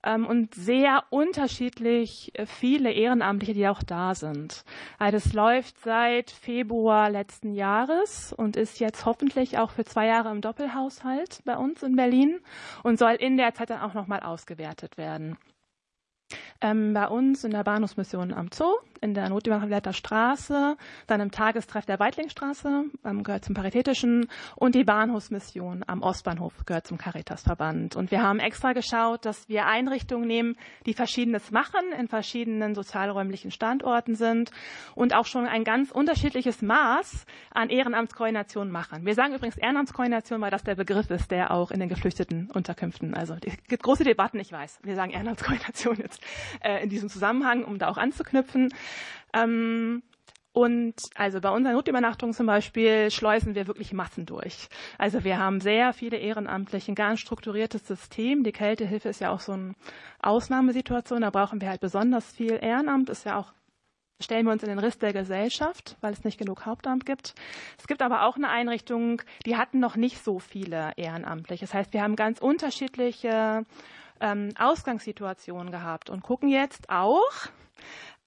ähm, und sehr unterschiedlich äh, viele Ehrenamtliche, die auch da sind. Also das läuft seit Februar letzten Jahres und ist jetzt hoffentlich auch für zwei Jahre im Doppelhaushalt bei uns in Berlin und soll in der Zeit dann auch nochmal ausgewertet werden. Ähm, bei uns in der Bahnhofsmission am Zoo in der Notübergangsleiter Straße, dann im Tagestreff der Weitlingstraße, ähm, gehört zum Paritätischen und die Bahnhofsmission am Ostbahnhof gehört zum Caritasverband. Und wir haben extra geschaut, dass wir Einrichtungen nehmen, die Verschiedenes machen, in verschiedenen sozialräumlichen Standorten sind und auch schon ein ganz unterschiedliches Maß an Ehrenamtskoordination machen. Wir sagen übrigens Ehrenamtskoordination, weil das der Begriff ist, der auch in den geflüchteten Unterkünften, also es gibt große Debatten, ich weiß. Wir sagen Ehrenamtskoordination jetzt äh, in diesem Zusammenhang, um da auch anzuknüpfen. Ähm, und also bei unseren Notübernachtungen zum Beispiel schleusen wir wirklich Massen durch. Also wir haben sehr viele Ehrenamtliche, ein ganz strukturiertes System. Die Kältehilfe ist ja auch so eine Ausnahmesituation. Da brauchen wir halt besonders viel Ehrenamt. Ist ja auch stellen wir uns in den Riss der Gesellschaft, weil es nicht genug Hauptamt gibt. Es gibt aber auch eine Einrichtung, die hatten noch nicht so viele Ehrenamtliche. Das heißt, wir haben ganz unterschiedliche ähm, Ausgangssituationen gehabt und gucken jetzt auch,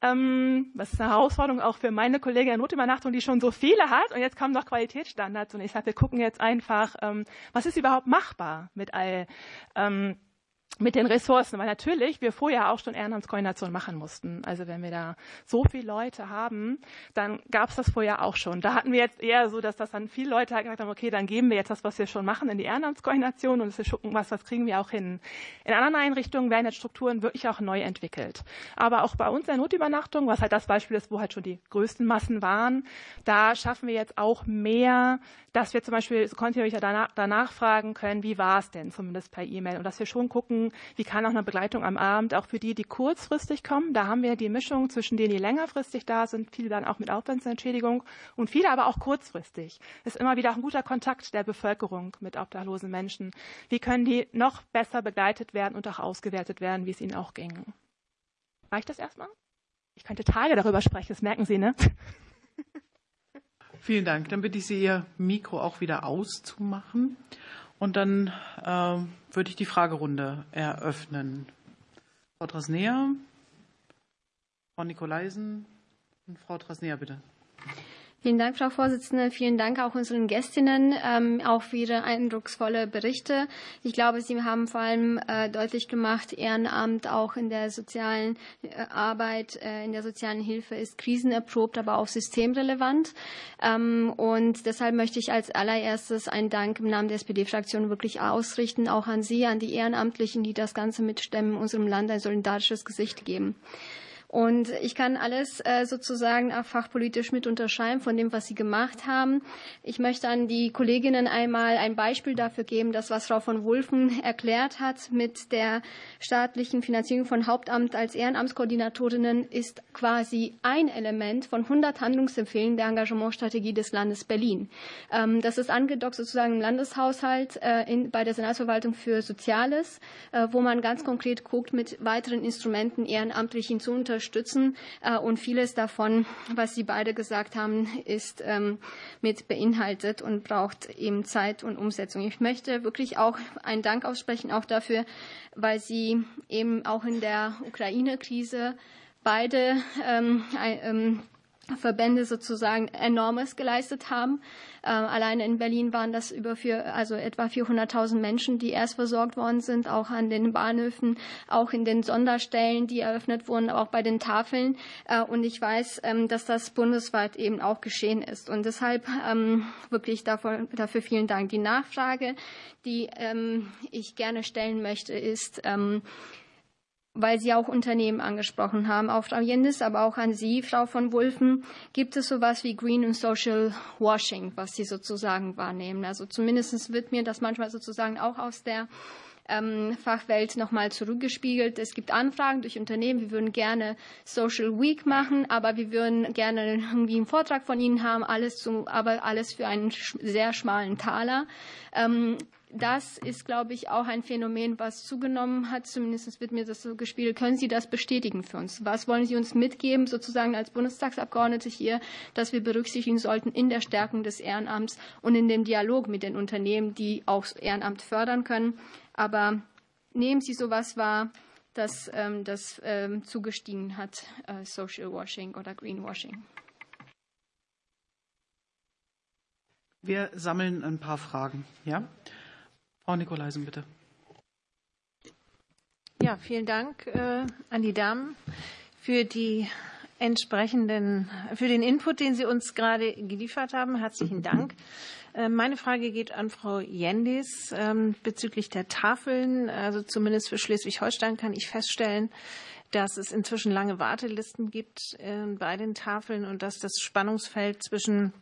ähm, was ist eine Herausforderung auch für meine Kollegin Notübernachtung, die schon so viele hat. Und jetzt kommen noch Qualitätsstandards. Und ich sage, wir gucken jetzt einfach, ähm, was ist überhaupt machbar mit all ähm, mit den Ressourcen, weil natürlich wir vorher auch schon Ehrenamtskoordination machen mussten. Also wenn wir da so viele Leute haben, dann gab es das vorher auch schon. Da hatten wir jetzt eher so, dass das dann viele Leute halt gesagt haben, okay, dann geben wir jetzt das, was wir schon machen, in die Ehrenamtskoordination und wir gucken, was, was kriegen wir auch hin. In anderen Einrichtungen werden jetzt Strukturen wirklich auch neu entwickelt. Aber auch bei uns in der Notübernachtung, was halt das Beispiel ist, wo halt schon die größten Massen waren, da schaffen wir jetzt auch mehr, dass wir zum Beispiel kontinuierlich danach, danach fragen können, wie war es denn, zumindest per E-Mail und dass wir schon gucken, wie kann auch eine Begleitung am Abend, auch für die, die kurzfristig kommen. Da haben wir die Mischung zwischen denen, die längerfristig da sind, viele dann auch mit Aufwandsentschädigung und viele aber auch kurzfristig. Ist immer wieder auch ein guter Kontakt der Bevölkerung mit obdachlosen Menschen. Wie können die noch besser begleitet werden und auch ausgewertet werden, wie es ihnen auch ging? Reicht das erstmal? Ich könnte Tage darüber sprechen, das merken Sie, ne? Vielen Dank. Dann bitte ich Sie, Ihr Mikro auch wieder auszumachen. Und dann äh, würde ich die Fragerunde eröffnen. Frau Trasnea, Frau Nikolaisen und Frau Trasnea, bitte. Vielen Dank, Frau Vorsitzende. Vielen Dank auch unseren Gästinnen, ähm, auch für ihre eindrucksvolle Berichte. Ich glaube, Sie haben vor allem äh, deutlich gemacht, Ehrenamt auch in der sozialen äh, Arbeit, äh, in der sozialen Hilfe ist krisenerprobt, aber auch systemrelevant. Ähm, und deshalb möchte ich als allererstes einen Dank im Namen der SPD-Fraktion wirklich ausrichten, auch an Sie, an die Ehrenamtlichen, die das Ganze mitstemmen, unserem Land ein solidarisches Gesicht geben. Und ich kann alles äh, sozusagen auch fachpolitisch mit unterschreiben von dem, was Sie gemacht haben. Ich möchte an die Kolleginnen einmal ein Beispiel dafür geben, das, was Frau von Wulfen erklärt hat mit der staatlichen Finanzierung von Hauptamt als Ehrenamtskoordinatorinnen, ist quasi ein Element von 100 Handlungsempfehlungen der Engagementstrategie des Landes Berlin. Ähm, das ist angedockt sozusagen im Landeshaushalt äh, bei der Senatsverwaltung für Soziales, äh, wo man ganz konkret guckt, mit weiteren Instrumenten Ehrenamtlichen zu unterstützen unterstützen. Äh, und vieles davon, was Sie beide gesagt haben, ist ähm, mit beinhaltet und braucht eben Zeit und Umsetzung. Ich möchte wirklich auch einen Dank aussprechen, auch dafür, weil Sie eben auch in der Ukraine-Krise beide ähm, ähm, Verbände sozusagen enormes geleistet haben. Äh, alleine in Berlin waren das über vier, also etwa 400.000 Menschen, die erst versorgt worden sind, auch an den Bahnhöfen, auch in den Sonderstellen, die eröffnet wurden, auch bei den Tafeln. Äh, und ich weiß, ähm, dass das bundesweit eben auch geschehen ist. Und deshalb ähm, wirklich dafür, vielen Dank. Die Nachfrage, die ähm, ich gerne stellen möchte, ist, ähm, weil Sie auch Unternehmen angesprochen haben, auch Frau Jendis, aber auch an Sie, Frau von Wulfen, gibt es sowas wie Green und Social Washing, was Sie sozusagen wahrnehmen. Also zumindest wird mir das manchmal sozusagen auch aus der ähm, Fachwelt nochmal zurückgespiegelt. Es gibt Anfragen durch Unternehmen, wir würden gerne Social Week machen, aber wir würden gerne irgendwie einen Vortrag von Ihnen haben, alles zum, aber alles für einen sehr schmalen Taler. Ähm, das ist, glaube ich, auch ein Phänomen, was zugenommen hat. Zumindest wird mir das so gespielt. Können Sie das bestätigen für uns? Was wollen Sie uns mitgeben, sozusagen als Bundestagsabgeordnete hier, dass wir berücksichtigen sollten in der Stärkung des Ehrenamts und in dem Dialog mit den Unternehmen, die auch Ehrenamt fördern können? Aber nehmen Sie sowas wahr, dass ähm, das ähm, zugestiegen hat, äh, Social Washing oder Greenwashing? Wir sammeln ein paar Fragen. Ja? Frau Nikolaisen, bitte. Ja, vielen Dank äh, an die Damen für die entsprechenden, für den Input, den Sie uns gerade geliefert haben. Herzlichen Dank. Äh, meine Frage geht an Frau Jendis ähm, bezüglich der Tafeln. Also zumindest für Schleswig-Holstein kann ich feststellen, dass es inzwischen lange Wartelisten gibt äh, bei den Tafeln und dass das Spannungsfeld zwischen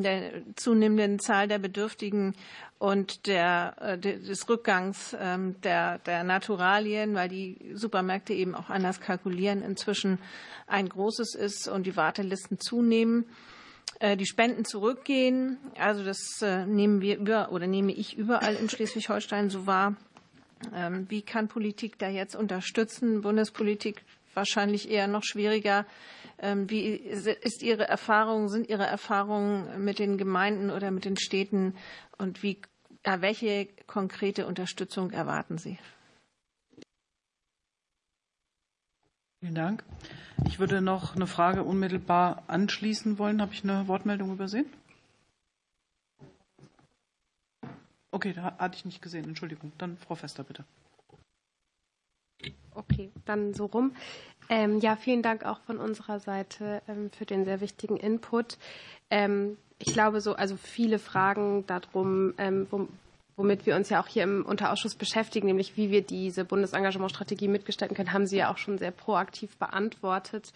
der zunehmenden Zahl der Bedürftigen und der, äh, des Rückgangs ähm, der, der Naturalien, weil die Supermärkte eben auch anders kalkulieren, inzwischen ein großes ist und die Wartelisten zunehmen. Äh, die Spenden zurückgehen, also das äh, nehmen wir über oder nehme ich überall in Schleswig-Holstein so wahr. Ähm, wie kann Politik da jetzt unterstützen? Bundespolitik wahrscheinlich eher noch schwieriger. Ähm, wie ist Ihre Erfahrung, sind Ihre Erfahrungen mit den Gemeinden oder mit den Städten und wie, welche konkrete Unterstützung erwarten Sie? Vielen Dank. Ich würde noch eine Frage unmittelbar anschließen wollen. Habe ich eine Wortmeldung übersehen? Okay, da hatte ich nicht gesehen. Entschuldigung. Dann Frau Fester, bitte. Okay, dann so rum. Ähm, ja, vielen Dank auch von unserer Seite ähm, für den sehr wichtigen Input. Ähm, ich glaube, so, also viele Fragen darum, ähm, wo, womit wir uns ja auch hier im Unterausschuss beschäftigen, nämlich wie wir diese Bundesengagementstrategie mitgestalten können, haben Sie ja auch schon sehr proaktiv beantwortet.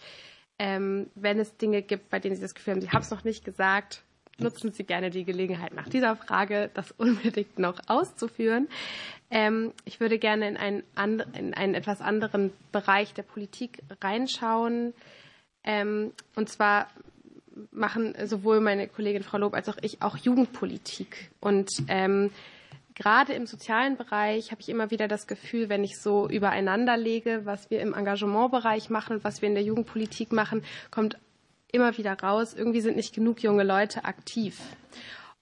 Ähm, wenn es Dinge gibt, bei denen Sie das Gefühl haben, Sie haben es noch nicht gesagt, nutzen Sie gerne die Gelegenheit nach dieser Frage, das unbedingt noch auszuführen. Ähm, ich würde gerne in einen, in einen etwas anderen Bereich der Politik reinschauen. Ähm, und zwar machen sowohl meine Kollegin Frau Lob als auch ich auch Jugendpolitik. Und ähm, gerade im sozialen Bereich habe ich immer wieder das Gefühl, wenn ich so übereinander lege, was wir im Engagementbereich machen und was wir in der Jugendpolitik machen, kommt immer wieder raus, irgendwie sind nicht genug junge Leute aktiv.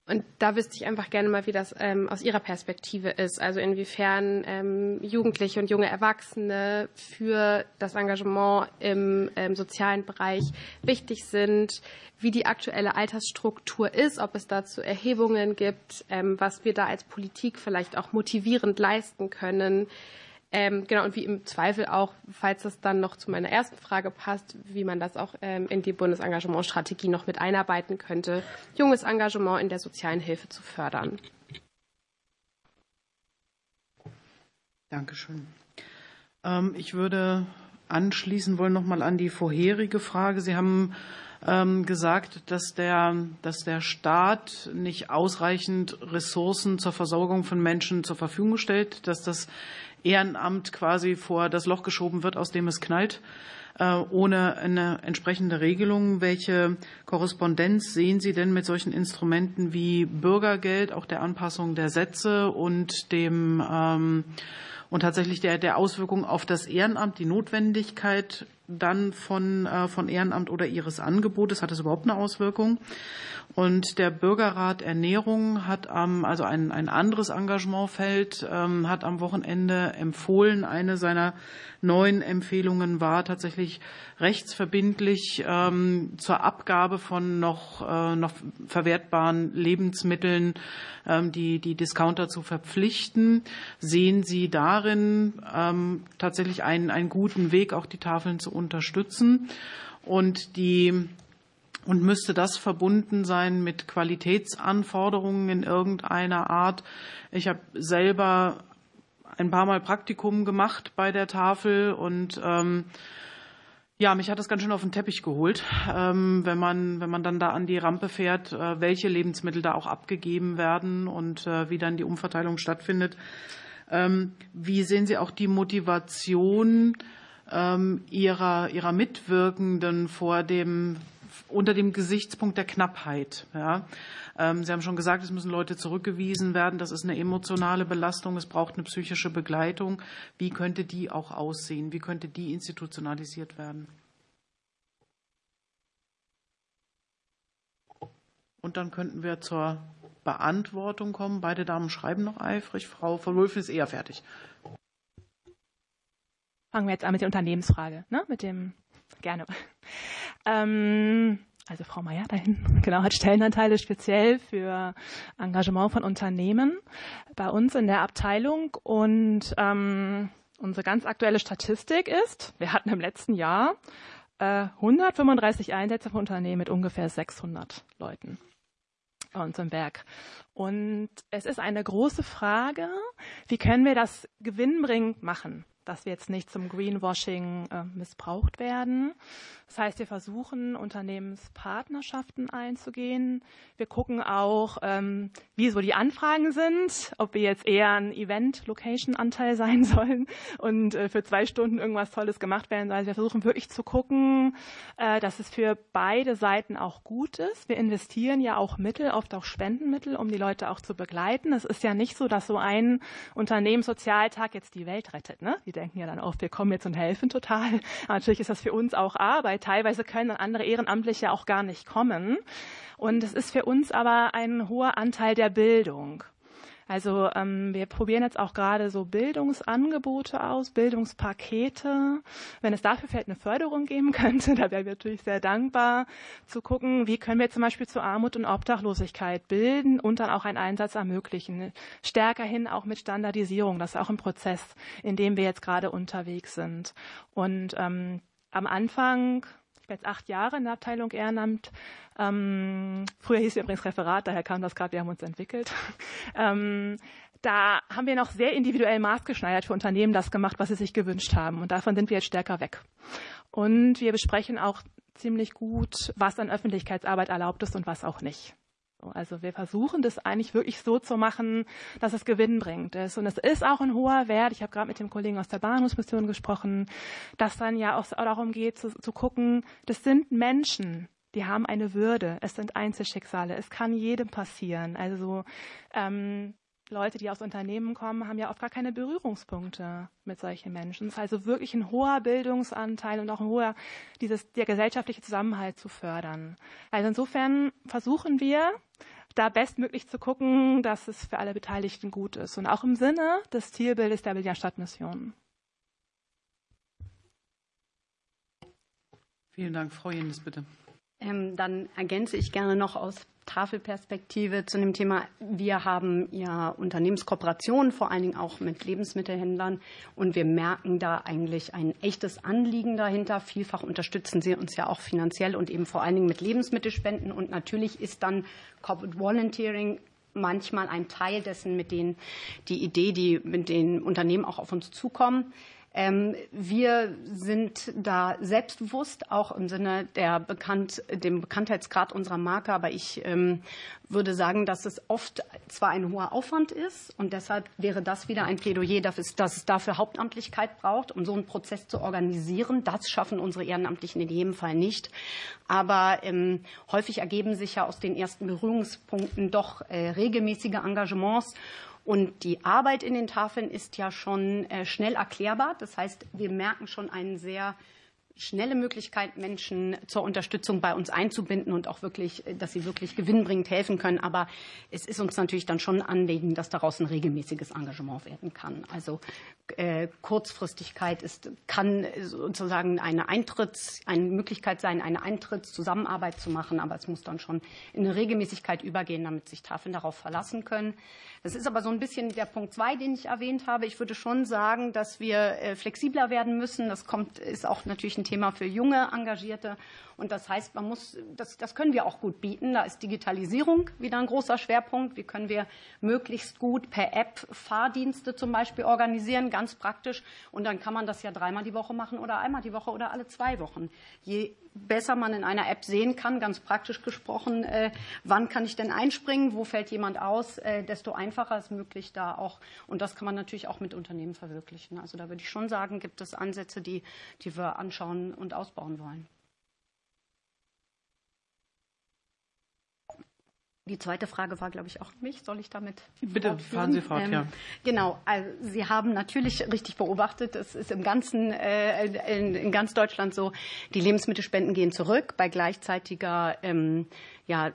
Und da wüsste ich einfach gerne mal, wie das ähm, aus Ihrer Perspektive ist. Also inwiefern ähm, Jugendliche und junge Erwachsene für das Engagement im ähm, sozialen Bereich wichtig sind, wie die aktuelle Altersstruktur ist, ob es dazu Erhebungen gibt, ähm, was wir da als Politik vielleicht auch motivierend leisten können. Ähm, genau, und wie im Zweifel auch, falls das dann noch zu meiner ersten Frage passt, wie man das auch ähm, in die Bundesengagementstrategie noch mit einarbeiten könnte, junges Engagement in der sozialen Hilfe zu fördern. Dankeschön. Ähm, ich würde anschließen wollen nochmal an die vorherige Frage. Sie haben ähm, gesagt, dass der, dass der Staat nicht ausreichend Ressourcen zur Versorgung von Menschen zur Verfügung stellt, dass das Ehrenamt quasi vor das Loch geschoben wird, aus dem es knallt, äh, ohne eine entsprechende Regelung. Welche Korrespondenz sehen Sie denn mit solchen Instrumenten wie Bürgergeld, auch der Anpassung der Sätze und dem ähm, und tatsächlich der, der Auswirkungen auf das Ehrenamt, die Notwendigkeit dann von, äh, von Ehrenamt oder ihres Angebotes? Hat es überhaupt eine Auswirkung? Und der Bürgerrat Ernährung hat am, also ein, ein anderes Engagementfeld, ähm, hat am Wochenende empfohlen, eine seiner neuen Empfehlungen war tatsächlich rechtsverbindlich ähm, zur Abgabe von noch, äh, noch verwertbaren Lebensmitteln ähm, die, die Discounter zu verpflichten. Sehen Sie darin ähm, tatsächlich einen, einen guten Weg, auch die Tafeln zu unterstützen? Und die und müsste das verbunden sein mit Qualitätsanforderungen in irgendeiner Art. Ich habe selber ein paar Mal Praktikum gemacht bei der Tafel und ähm, ja, mich hat das ganz schön auf den Teppich geholt, ähm, wenn man wenn man dann da an die Rampe fährt, äh, welche Lebensmittel da auch abgegeben werden und äh, wie dann die Umverteilung stattfindet. Ähm, wie sehen Sie auch die Motivation ähm, ihrer ihrer Mitwirkenden vor dem unter dem Gesichtspunkt der Knappheit. Ja. Ähm, Sie haben schon gesagt, es müssen Leute zurückgewiesen werden. Das ist eine emotionale Belastung. Es braucht eine psychische Begleitung. Wie könnte die auch aussehen? Wie könnte die institutionalisiert werden? Und dann könnten wir zur Beantwortung kommen. Beide Damen schreiben noch eifrig. Frau von Wulfen ist eher fertig. Fangen wir jetzt an mit der Unternehmensfrage, ne? Mit dem gerne. Ähm, also Frau Meier dahin, genau, hat Stellenanteile speziell für Engagement von Unternehmen bei uns in der Abteilung. Und ähm, unsere ganz aktuelle Statistik ist, wir hatten im letzten Jahr 135 Einsätze von Unternehmen mit ungefähr 600 Leuten bei uns im Werk. Und es ist eine große Frage, wie können wir das gewinnbringend machen? Dass wir jetzt nicht zum Greenwashing äh, missbraucht werden. Das heißt, wir versuchen, Unternehmenspartnerschaften einzugehen. Wir gucken auch, ähm, wie so die Anfragen sind, ob wir jetzt eher ein Event-Location-Anteil sein sollen und äh, für zwei Stunden irgendwas Tolles gemacht werden soll. Also wir versuchen wirklich zu gucken, äh, dass es für beide Seiten auch gut ist. Wir investieren ja auch Mittel, oft auch Spendenmittel, um die Leute auch zu begleiten. Es ist ja nicht so, dass so ein Unternehmenssozialtag jetzt die Welt rettet. Ne? Die denken ja dann oft, wir kommen jetzt und helfen total. Natürlich ist das für uns auch Arbeit. Teilweise können dann andere Ehrenamtliche auch gar nicht kommen. Und es ist für uns aber ein hoher Anteil der Bildung. Also ähm, wir probieren jetzt auch gerade so Bildungsangebote aus, Bildungspakete. Wenn es dafür vielleicht eine Förderung geben könnte, da wären wir natürlich sehr dankbar, zu gucken, wie können wir zum Beispiel zu Armut und Obdachlosigkeit bilden und dann auch einen Einsatz ermöglichen. Stärker hin auch mit Standardisierung. Das ist auch ein Prozess, in dem wir jetzt gerade unterwegs sind. Und ähm, am Anfang ich bin jetzt acht Jahre in der Abteilung Ehrenamt. Ähm, früher hieß es übrigens Referat, daher kam das gerade, wir haben uns entwickelt. ähm, da haben wir noch sehr individuell maßgeschneidert für Unternehmen das gemacht, was sie sich gewünscht haben. Und davon sind wir jetzt stärker weg. Und wir besprechen auch ziemlich gut, was an Öffentlichkeitsarbeit erlaubt ist und was auch nicht. Also wir versuchen das eigentlich wirklich so zu machen, dass es gewinnbringend ist. Und es ist auch ein hoher Wert. Ich habe gerade mit dem Kollegen aus der Bahnhofsmission gesprochen, dass dann ja auch darum geht zu, zu gucken, das sind Menschen, die haben eine Würde. Es sind Einzelschicksale. Es kann jedem passieren. Also ähm, Leute, die aus Unternehmen kommen, haben ja oft gar keine Berührungspunkte mit solchen Menschen. Es ist also wirklich ein hoher Bildungsanteil und auch ein hoher, dieses, der gesellschaftliche Zusammenhalt zu fördern. Also insofern versuchen wir, da bestmöglich zu gucken, dass es für alle Beteiligten gut ist. Und auch im Sinne des Zielbildes der Berliner Stadtmission. Vielen Dank. Frau Jendes, bitte. Ähm, dann ergänze ich gerne noch aus Tafelperspektive zu dem Thema. Wir haben ja Unternehmenskooperationen, vor allen Dingen auch mit Lebensmittelhändlern. Und wir merken da eigentlich ein echtes Anliegen dahinter. Vielfach unterstützen sie uns ja auch finanziell und eben vor allen Dingen mit Lebensmittelspenden. Und natürlich ist dann Corporate Volunteering manchmal ein Teil dessen, mit denen die Idee, die mit den Unternehmen auch auf uns zukommen. Ähm, wir sind da selbstbewusst, auch im Sinne der Bekannt, dem Bekanntheitsgrad unserer Marke. Aber ich ähm, würde sagen, dass es oft zwar ein hoher Aufwand ist und deshalb wäre das wieder ein Plädoyer, dass es dafür Hauptamtlichkeit braucht, um so einen Prozess zu organisieren. Das schaffen unsere Ehrenamtlichen in jedem Fall nicht. Aber ähm, häufig ergeben sich ja aus den ersten Berührungspunkten doch äh, regelmäßige Engagements. Und die Arbeit in den Tafeln ist ja schon äh, schnell erklärbar. Das heißt, wir merken schon einen sehr schnelle Möglichkeit, Menschen zur Unterstützung bei uns einzubinden und auch wirklich, dass sie wirklich gewinnbringend helfen können. Aber es ist uns natürlich dann schon ein Anliegen, dass daraus ein regelmäßiges Engagement werden kann. Also äh, Kurzfristigkeit ist, kann sozusagen eine Eintritts, eine Möglichkeit sein, eine Eintrittszusammenarbeit zu machen, aber es muss dann schon in eine Regelmäßigkeit übergehen, damit sich Tafeln darauf verlassen können. Das ist aber so ein bisschen der Punkt zwei, den ich erwähnt habe. Ich würde schon sagen, dass wir äh, flexibler werden müssen. Das kommt, ist auch natürlich ein Thema für junge Engagierte. Und das heißt, man muss, das, das können wir auch gut bieten. Da ist Digitalisierung wieder ein großer Schwerpunkt. Wie können wir möglichst gut per App Fahrdienste zum Beispiel organisieren, ganz praktisch. Und dann kann man das ja dreimal die Woche machen oder einmal die Woche oder alle zwei Wochen. Je besser man in einer App sehen kann, ganz praktisch gesprochen, äh, wann kann ich denn einspringen, wo fällt jemand aus, äh, desto einfacher ist möglich da auch. Und das kann man natürlich auch mit Unternehmen verwirklichen. Also da würde ich schon sagen, gibt es Ansätze, die, die wir anschauen und ausbauen wollen. Die zweite Frage war, glaube ich, auch mich. Soll ich damit? Bitte fortführen? fahren Sie fort, ähm, ja. Genau. Also Sie haben natürlich richtig beobachtet, es ist im ganzen, äh, in, in, ganz Deutschland so, die Lebensmittelspenden gehen zurück bei gleichzeitiger ähm, ja,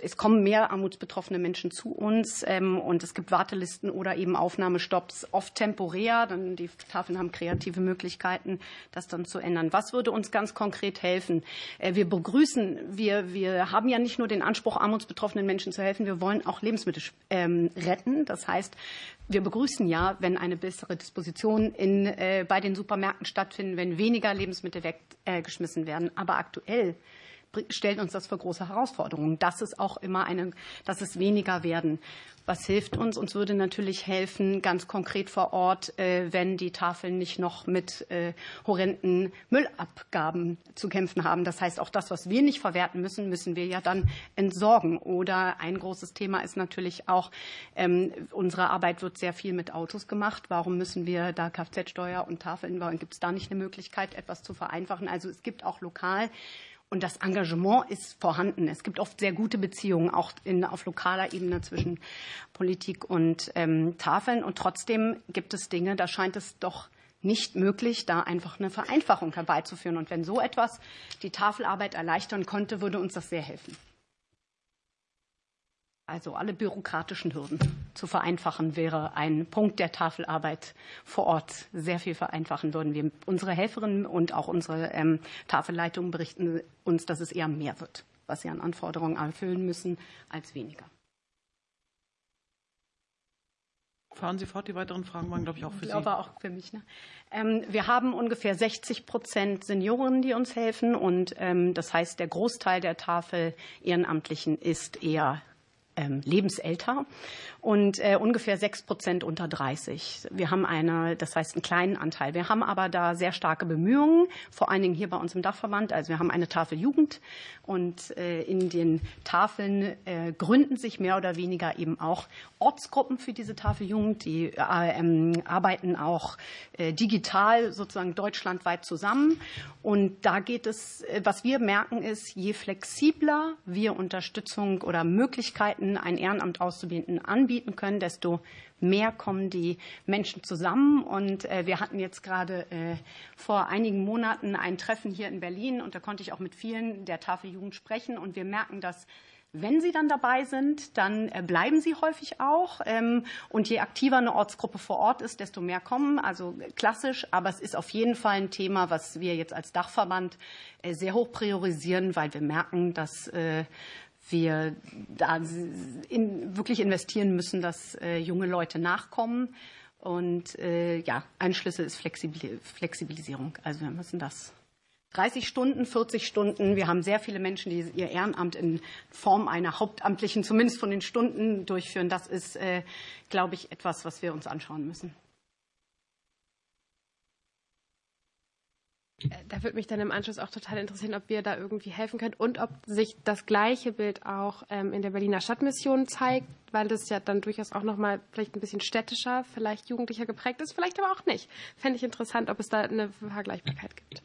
es kommen mehr armutsbetroffene Menschen zu uns ähm, und es gibt Wartelisten oder eben Aufnahmestopps, oft temporär. Dann die Tafeln haben kreative Möglichkeiten, das dann zu ändern. Was würde uns ganz konkret helfen? Äh, wir begrüßen, wir, wir haben ja nicht nur den Anspruch, armutsbetroffene betroffenen Menschen zu helfen. Wir wollen auch Lebensmittel ähm, retten. Das heißt, wir begrüßen ja, wenn eine bessere Disposition in, äh, bei den Supermärkten stattfindet, wenn weniger Lebensmittel weggeschmissen äh, werden. Aber aktuell stellt uns das vor große Herausforderungen. Das ist auch immer eine, dass es weniger werden. Was hilft uns? Uns würde natürlich helfen, ganz konkret vor Ort, äh, wenn die Tafeln nicht noch mit äh, horrenden Müllabgaben zu kämpfen haben. Das heißt, auch das, was wir nicht verwerten müssen, müssen wir ja dann entsorgen. Oder ein großes Thema ist natürlich auch, ähm, unsere Arbeit wird sehr viel mit Autos gemacht. Warum müssen wir da Kfz-Steuer und Tafeln bauen? Gibt es da nicht eine Möglichkeit, etwas zu vereinfachen? Also es gibt auch lokal und das Engagement ist vorhanden. Es gibt oft sehr gute Beziehungen, auch in, auf lokaler Ebene zwischen Politik und ähm, Tafeln. Und trotzdem gibt es Dinge, da scheint es doch nicht möglich, da einfach eine Vereinfachung herbeizuführen. Und wenn so etwas die Tafelarbeit erleichtern konnte, würde uns das sehr helfen also alle bürokratischen Hürden zu vereinfachen, wäre ein Punkt der Tafelarbeit vor Ort sehr viel vereinfachen würden. Wir, unsere Helferinnen und auch unsere ähm, Tafelleitungen berichten uns, dass es eher mehr wird, was sie an Anforderungen erfüllen müssen, als weniger. Fahren Sie fort. Die weiteren Fragen waren, glaube ich, auch für Sie. Aber auch für mich. Ne? Ähm, wir haben ungefähr 60 Prozent Senioren, die uns helfen. Und ähm, das heißt, der Großteil der Tafel Ehrenamtlichen ist eher ähm, lebensälter und äh, ungefähr sechs Prozent unter 30. Wir haben eine, das heißt einen kleinen Anteil. Wir haben aber da sehr starke Bemühungen, vor allen Dingen hier bei uns im Dachverband. Also wir haben eine Tafel Jugend und äh, in den Tafeln äh, gründen sich mehr oder weniger eben auch Ortsgruppen für diese Tafel Jugend. Die äh, ähm, arbeiten auch digital sozusagen deutschlandweit zusammen. Und da geht es, was wir merken ist, je flexibler wir Unterstützung oder Möglichkeiten Möglichkeiten, ein Ehrenamt auszubieten, anbieten können, desto mehr kommen die Menschen zusammen. Und äh, wir hatten jetzt gerade äh, vor einigen Monaten ein Treffen hier in Berlin und da konnte ich auch mit vielen der Tafeljugend sprechen und wir merken, dass wenn Sie dann dabei sind, dann äh, bleiben Sie häufig auch. Ähm, und je aktiver eine Ortsgruppe vor Ort ist, desto mehr kommen. Also klassisch, aber es ist auf jeden Fall ein Thema, was wir jetzt als Dachverband sehr hoch priorisieren, weil wir merken, dass wir da in, wirklich investieren müssen, dass äh, junge Leute nachkommen. Und äh, ja, ein Schlüssel ist Flexibil Flexibilisierung. Also wir müssen das 30 Stunden, 40 Stunden. Wir haben sehr viele Menschen, die ihr Ehrenamt in Form einer hauptamtlichen, zumindest von den Stunden durchführen. Das ist, äh, glaube ich, etwas, was wir uns anschauen müssen. Da würde mich dann im Anschluss auch total interessieren, ob wir da irgendwie helfen können und ob sich das gleiche Bild auch ähm, in der Berliner Stadtmission zeigt, weil das ja dann durchaus auch nochmal vielleicht ein bisschen städtischer, vielleicht jugendlicher geprägt ist, vielleicht aber auch nicht. Fände ich interessant, ob es da eine Vergleichbarkeit gibt.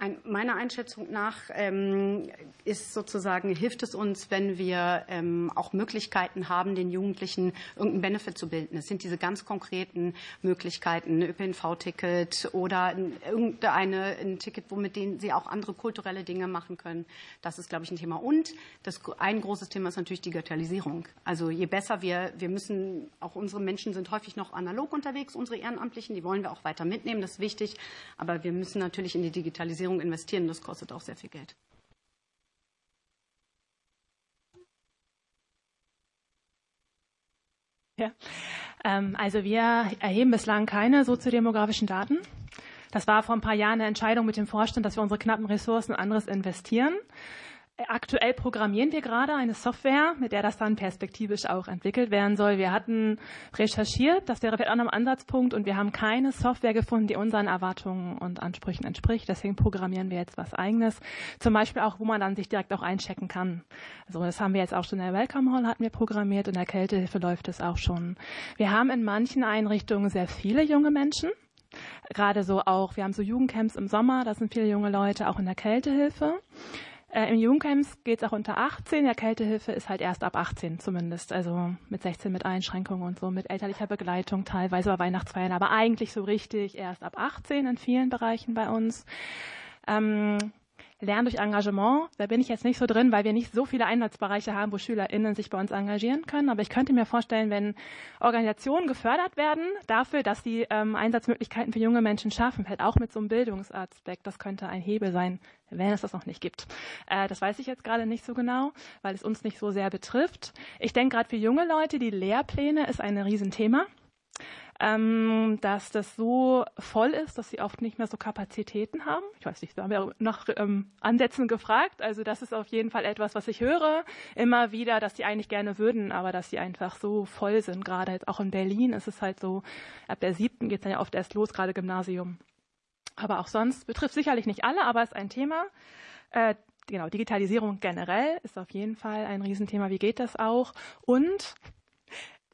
Ein, meiner Einschätzung nach ähm, ist sozusagen, hilft es uns, wenn wir ähm, auch Möglichkeiten haben, den Jugendlichen irgendeinen Benefit zu bilden. Es sind diese ganz konkreten Möglichkeiten, ÖPNV-Ticket oder irgendeine ein Ticket, womit denen sie auch andere kulturelle Dinge machen können. Das ist, glaube ich, ein Thema. Und das, ein großes Thema ist natürlich Digitalisierung. Also je besser wir, wir müssen, auch unsere Menschen sind häufig noch analog unterwegs, unsere Ehrenamtlichen, die wollen wir auch weiter mitnehmen, das ist wichtig. Aber wir müssen natürlich in die Digitalisierung Digitalisierung investieren. Das kostet auch sehr viel Geld. Ja, ähm, also wir erheben bislang keine soziodemografischen Daten. Das war vor ein paar Jahren eine Entscheidung mit dem Vorstand, dass wir unsere knappen Ressourcen anderes investieren. Aktuell programmieren wir gerade eine Software, mit der das dann perspektivisch auch entwickelt werden soll. Wir hatten recherchiert, das wäre vielleicht auch noch ein Ansatzpunkt, und wir haben keine Software gefunden, die unseren Erwartungen und Ansprüchen entspricht. Deswegen programmieren wir jetzt was Eigenes. Zum Beispiel auch, wo man dann sich direkt auch einchecken kann. Also das haben wir jetzt auch schon in der Welcome Hall hatten wir programmiert, in der Kältehilfe läuft es auch schon. Wir haben in manchen Einrichtungen sehr viele junge Menschen. Gerade so auch, wir haben so Jugendcamps im Sommer, da sind viele junge Leute auch in der Kältehilfe. Äh, Im Jugendcamps geht es auch unter 18. Der Kältehilfe ist halt erst ab 18 zumindest. Also mit 16 mit Einschränkungen und so, mit elterlicher Begleitung teilweise bei Weihnachtsfeiern. Aber eigentlich so richtig erst ab 18 in vielen Bereichen bei uns. Ähm, Lernen durch Engagement, da bin ich jetzt nicht so drin, weil wir nicht so viele Einsatzbereiche haben, wo SchülerInnen sich bei uns engagieren können. Aber ich könnte mir vorstellen, wenn Organisationen gefördert werden dafür, dass sie ähm, Einsatzmöglichkeiten für junge Menschen schaffen, vielleicht auch mit so einem Bildungsaspekt, das könnte ein Hebel sein, wenn es das noch nicht gibt. Äh, das weiß ich jetzt gerade nicht so genau, weil es uns nicht so sehr betrifft. Ich denke gerade für junge Leute, die Lehrpläne ist ein Riesenthema ähm, dass das so voll ist, dass sie oft nicht mehr so Kapazitäten haben. Ich weiß nicht, da haben wir nach ähm, Ansätzen gefragt. Also das ist auf jeden Fall etwas, was ich höre immer wieder, dass sie eigentlich gerne würden, aber dass sie einfach so voll sind. Gerade jetzt auch in Berlin ist es halt so, ab der siebten geht es dann ja oft erst los, gerade Gymnasium. Aber auch sonst betrifft sicherlich nicht alle, aber ist ein Thema. Äh, genau, Digitalisierung generell ist auf jeden Fall ein Riesenthema. Wie geht das auch? Und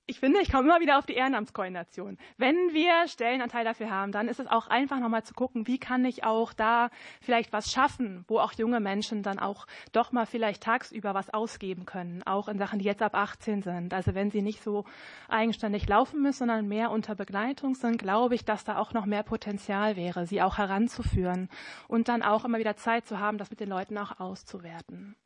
ich finde, ich komme immer wieder auf die Ehrenamtskoordination. Wenn wir Stellenanteil dafür haben, dann ist es auch einfach nochmal zu gucken, wie kann ich auch da vielleicht was schaffen, wo auch junge Menschen dann auch doch mal vielleicht tagsüber was ausgeben können, auch in Sachen, die jetzt ab 18 sind. Also wenn sie nicht so eigenständig laufen müssen, sondern mehr unter Begleitung sind, glaube ich, dass da auch noch mehr Potenzial wäre, sie auch heranzuführen und dann auch immer wieder Zeit zu haben, das mit den Leuten auch auszuwerten.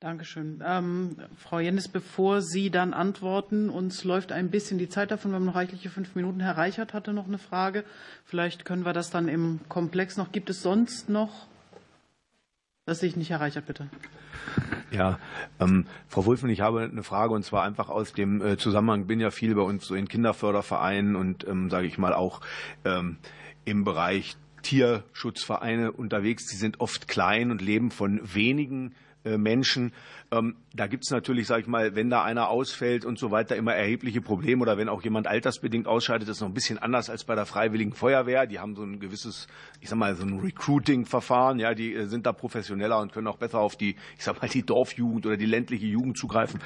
Dankeschön. Ähm, Frau Jennis, bevor Sie dann antworten, uns läuft ein bisschen die Zeit davon. Wir haben noch reichliche fünf Minuten. Herr Reichert hatte noch eine Frage. Vielleicht können wir das dann im Komplex noch. Gibt es sonst noch? Das sehe ich nicht, Herr Reichert, bitte. Ja, ähm, Frau Wulfen, ich habe eine Frage und zwar einfach aus dem äh, Zusammenhang, bin ja viel bei uns so in Kinderfördervereinen und ähm, sage ich mal auch ähm, im Bereich Tierschutzvereine unterwegs. Sie sind oft klein und leben von wenigen Menschen. Ähm, da gibt es natürlich, sage ich mal, wenn da einer ausfällt und so weiter, immer erhebliche Probleme. Oder wenn auch jemand altersbedingt ausscheidet, ist noch ein bisschen anders als bei der Freiwilligen Feuerwehr. Die haben so ein gewisses, ich sag mal, so ein Recruiting-Verfahren. Ja, die äh, sind da professioneller und können auch besser auf die, ich sag mal, die Dorfjugend oder die ländliche Jugend zugreifen.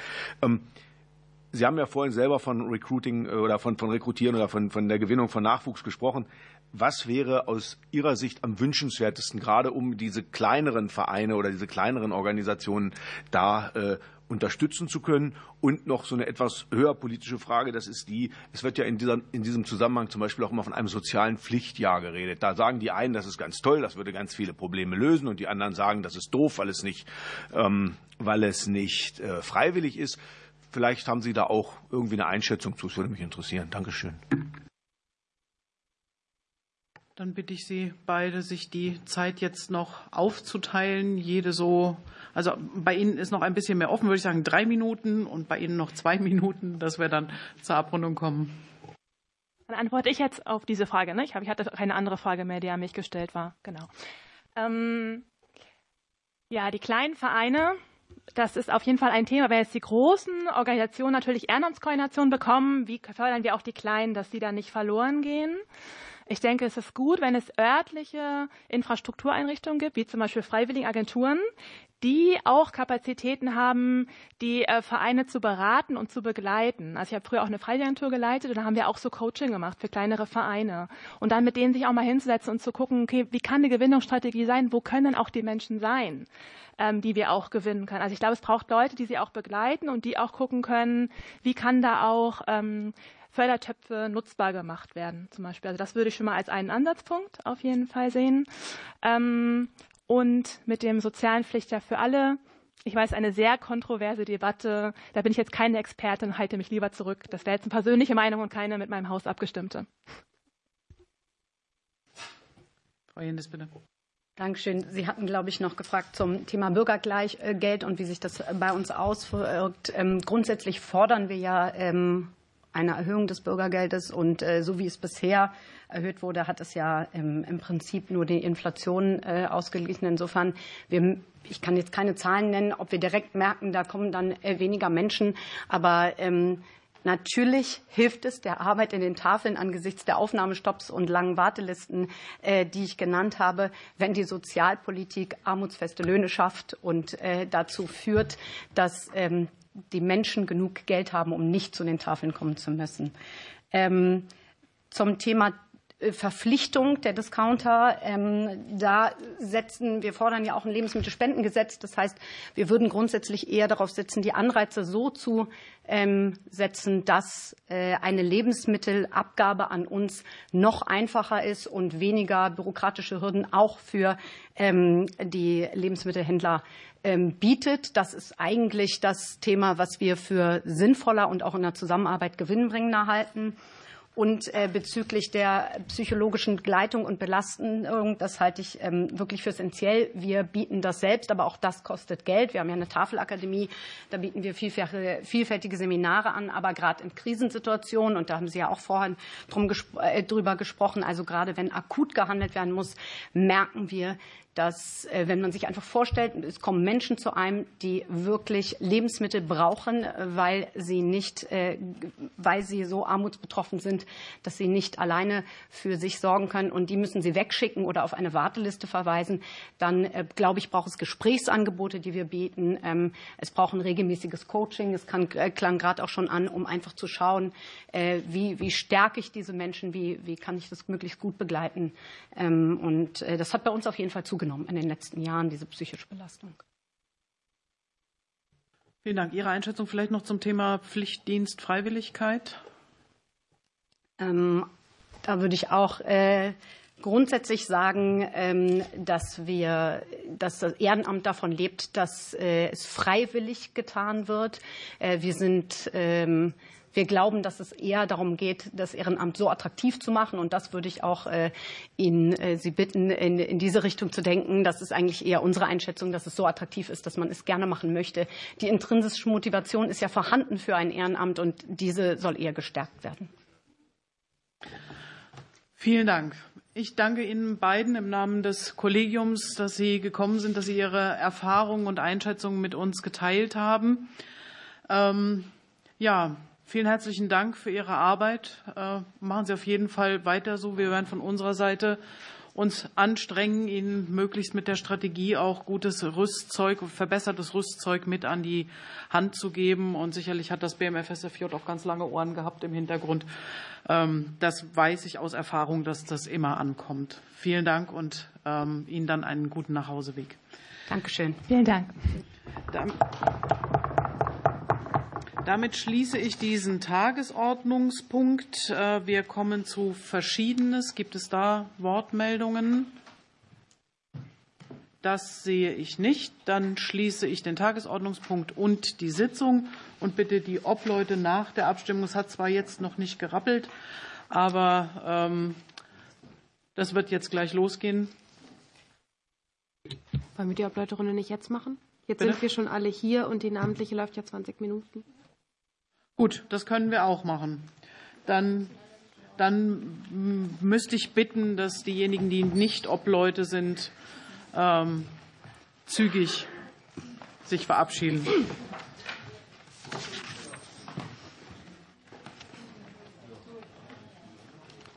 Sie haben ja vorhin selber von Recruiting äh, oder von, von Rekrutieren oder von, von der Gewinnung von Nachwuchs gesprochen. Was wäre aus Ihrer Sicht am wünschenswertesten, gerade um diese kleineren Vereine oder diese kleineren Organisationen da äh, unterstützen zu können? Und noch so eine etwas höher politische Frage, das ist die, es wird ja in, dieser, in diesem Zusammenhang zum Beispiel auch immer von einem sozialen Pflichtjahr geredet. Da sagen die einen, das ist ganz toll, das würde ganz viele Probleme lösen und die anderen sagen, das ist doof, weil es nicht, ähm, weil es nicht äh, freiwillig ist. Vielleicht haben Sie da auch irgendwie eine Einschätzung zu. Das würde mich interessieren. Dankeschön. Dann bitte ich Sie beide, sich die Zeit jetzt noch aufzuteilen. Jede so, also bei Ihnen ist noch ein bisschen mehr offen, würde ich sagen, drei Minuten und bei Ihnen noch zwei Minuten, dass wir dann zur Abrundung kommen. Dann antworte ich jetzt auf diese Frage. Ne? Ich hatte keine andere Frage mehr, die an mich gestellt war. Genau. Ähm, ja, die kleinen Vereine das ist auf jeden Fall ein Thema. Wenn jetzt die großen Organisationen natürlich Ehrenamtskoordination bekommen, wie fördern wir auch die kleinen, dass sie da nicht verloren gehen? Ich denke, es ist gut, wenn es örtliche Infrastruktureinrichtungen gibt, wie zum Beispiel Freiwilligenagenturen, die auch Kapazitäten haben, die äh, Vereine zu beraten und zu begleiten. Also ich habe früher auch eine Freiwilligenagentur geleitet und da haben wir auch so Coaching gemacht für kleinere Vereine. Und dann mit denen sich auch mal hinzusetzen und zu gucken, okay, wie kann eine Gewinnungsstrategie sein? Wo können auch die Menschen sein? ähm, die wir auch gewinnen können. Also ich glaube, es braucht Leute, die sie auch begleiten und die auch gucken können, wie kann da auch ähm, Fördertöpfe nutzbar gemacht werden, zum Beispiel. Also das würde ich schon mal als einen Ansatzpunkt auf jeden Fall sehen. Ähm, und mit dem sozialen Pflichter für alle. Ich weiß, eine sehr kontroverse Debatte. Da bin ich jetzt keine Expertin, halte mich lieber zurück. Das wäre jetzt eine persönliche Meinung und keine mit meinem Haus abgestimmte. Frau Jendes, bitte. Dankeschön. Sie hatten, glaube ich, noch gefragt zum Thema Bürgergleichgeld und wie sich das bei uns auswirkt. Ähm, grundsätzlich fordern wir ja ähm, eine Erhöhung des Bürgergeldes und äh, so wie es bisher erhöht wurde, hat es ja ähm, im Prinzip nur die Inflation äh, ausgeglichen. Insofern, wir, ich kann jetzt keine Zahlen nennen, ob wir direkt merken, da kommen dann äh, weniger Menschen, aber Natürlich hilft es der Arbeit in den Tafeln angesichts der Aufnahmestopps und langen Wartelisten, äh, die ich genannt habe, wenn die Sozialpolitik armutsfeste Löhne schafft und dazu führt, dass ähm, die Menschen genug Geld haben, um nicht zu den Tafeln kommen zu müssen. Ähm, zum Thema Verpflichtung der Discounter. Ähm, da setzen wir fordern ja auch ein Lebensmittelspendengesetz. Das heißt, wir würden grundsätzlich eher darauf setzen, die Anreize so zu ähm, setzen, dass äh, eine Lebensmittelabgabe an uns noch einfacher ist und weniger bürokratische Hürden auch für die Lebensmittelhändler bietet. Das ist eigentlich das Thema, was wir für sinnvoller und auch in der Zusammenarbeit gewinnbringender halten. Und äh, bezüglich der psychologischen Begleitung und Belastung, das halte ich ähm, wirklich für essentiell. Wir bieten das selbst, aber auch das kostet Geld. Wir haben ja eine Tafelakademie, da bieten wir vielfältige Seminare an, aber gerade in Krisensituationen, und da haben Sie ja auch vorhin drum äh, drüber gesprochen, also gerade wenn akut gehandelt werden muss, merken wir, dass äh, wenn man sich einfach vorstellt, es kommen Menschen zu einem, die wirklich Lebensmittel brauchen, weil sie nicht, äh, weil sie so armutsbetroffen sind, dass sie nicht alleine für sich sorgen können und die müssen sie wegschicken oder auf eine Warteliste verweisen, dann äh, glaube ich, braucht es Gesprächsangebote, die wir bieten. Ähm, es braucht ein regelmäßiges Coaching. Es kann, klang gerade auch schon an, um einfach zu schauen, wie, wie stärke ich diese Menschen, wie, wie kann ich das möglichst gut begleiten. Ähm, und das hat bei uns auf jeden Fall zugenommen zugenommen in den letzten Jahren, diese psychische Belastung. Vielen Dank. Ihre Einschätzung vielleicht noch zum Thema Pflichtdienst, Freiwilligkeit? Ähm, da würde ich auch äh, grundsätzlich sagen, ähm, dass wir, dass das Ehrenamt davon lebt, dass äh, es freiwillig getan wird. Äh, wir sind ähm, wir glauben, dass es eher darum geht, das Ehrenamt so attraktiv zu machen. Und das würde ich auch äh, Ihnen äh, Sie bitten, in, in diese Richtung zu denken. Das ist eigentlich eher unsere Einschätzung, dass es so attraktiv ist, dass man es gerne machen möchte. Die intrinsische Motivation ist ja vorhanden für ein Ehrenamt und diese soll eher gestärkt werden. Vielen Dank. Ich danke Ihnen beiden im Namen des Kollegiums, dass Sie gekommen sind, dass Sie Ihre Erfahrungen und Einschätzungen mit uns geteilt haben. Ähm, ja, Vielen herzlichen Dank für Ihre Arbeit. Äh, machen Sie auf jeden Fall weiter so. Wir werden von unserer Seite uns anstrengen, Ihnen möglichst mit der Strategie auch gutes Rüstzeug, verbessertes Rüstzeug mit an die Hand zu geben. Und sicherlich hat das BMFSFJ auch ganz lange Ohren gehabt im Hintergrund. Ähm, das weiß ich aus Erfahrung, dass das immer ankommt. Vielen Dank und ähm, Ihnen dann einen guten Nachhauseweg. Dankeschön. Vielen Dank. Damit schließe ich diesen Tagesordnungspunkt. Äh, wir kommen zu Verschiedenes. Gibt es da Wortmeldungen? Das sehe ich nicht. Dann schließe ich den Tagesordnungspunkt und die Sitzung und bitte die Obleute nach der Abstimmung. Es hat zwar jetzt noch nicht gerappelt, aber ähm, das wird jetzt gleich losgehen. Wollen wir die Obleuterunde nicht jetzt machen? Jetzt Bitte? sind wir schon alle hier und die namentliche läuft ja 20 Minuten. Gut, das können wir auch machen. Dann, dann müsste ich bitten, dass diejenigen, die nicht Obleute sind, ähm, zügig sich verabschieden.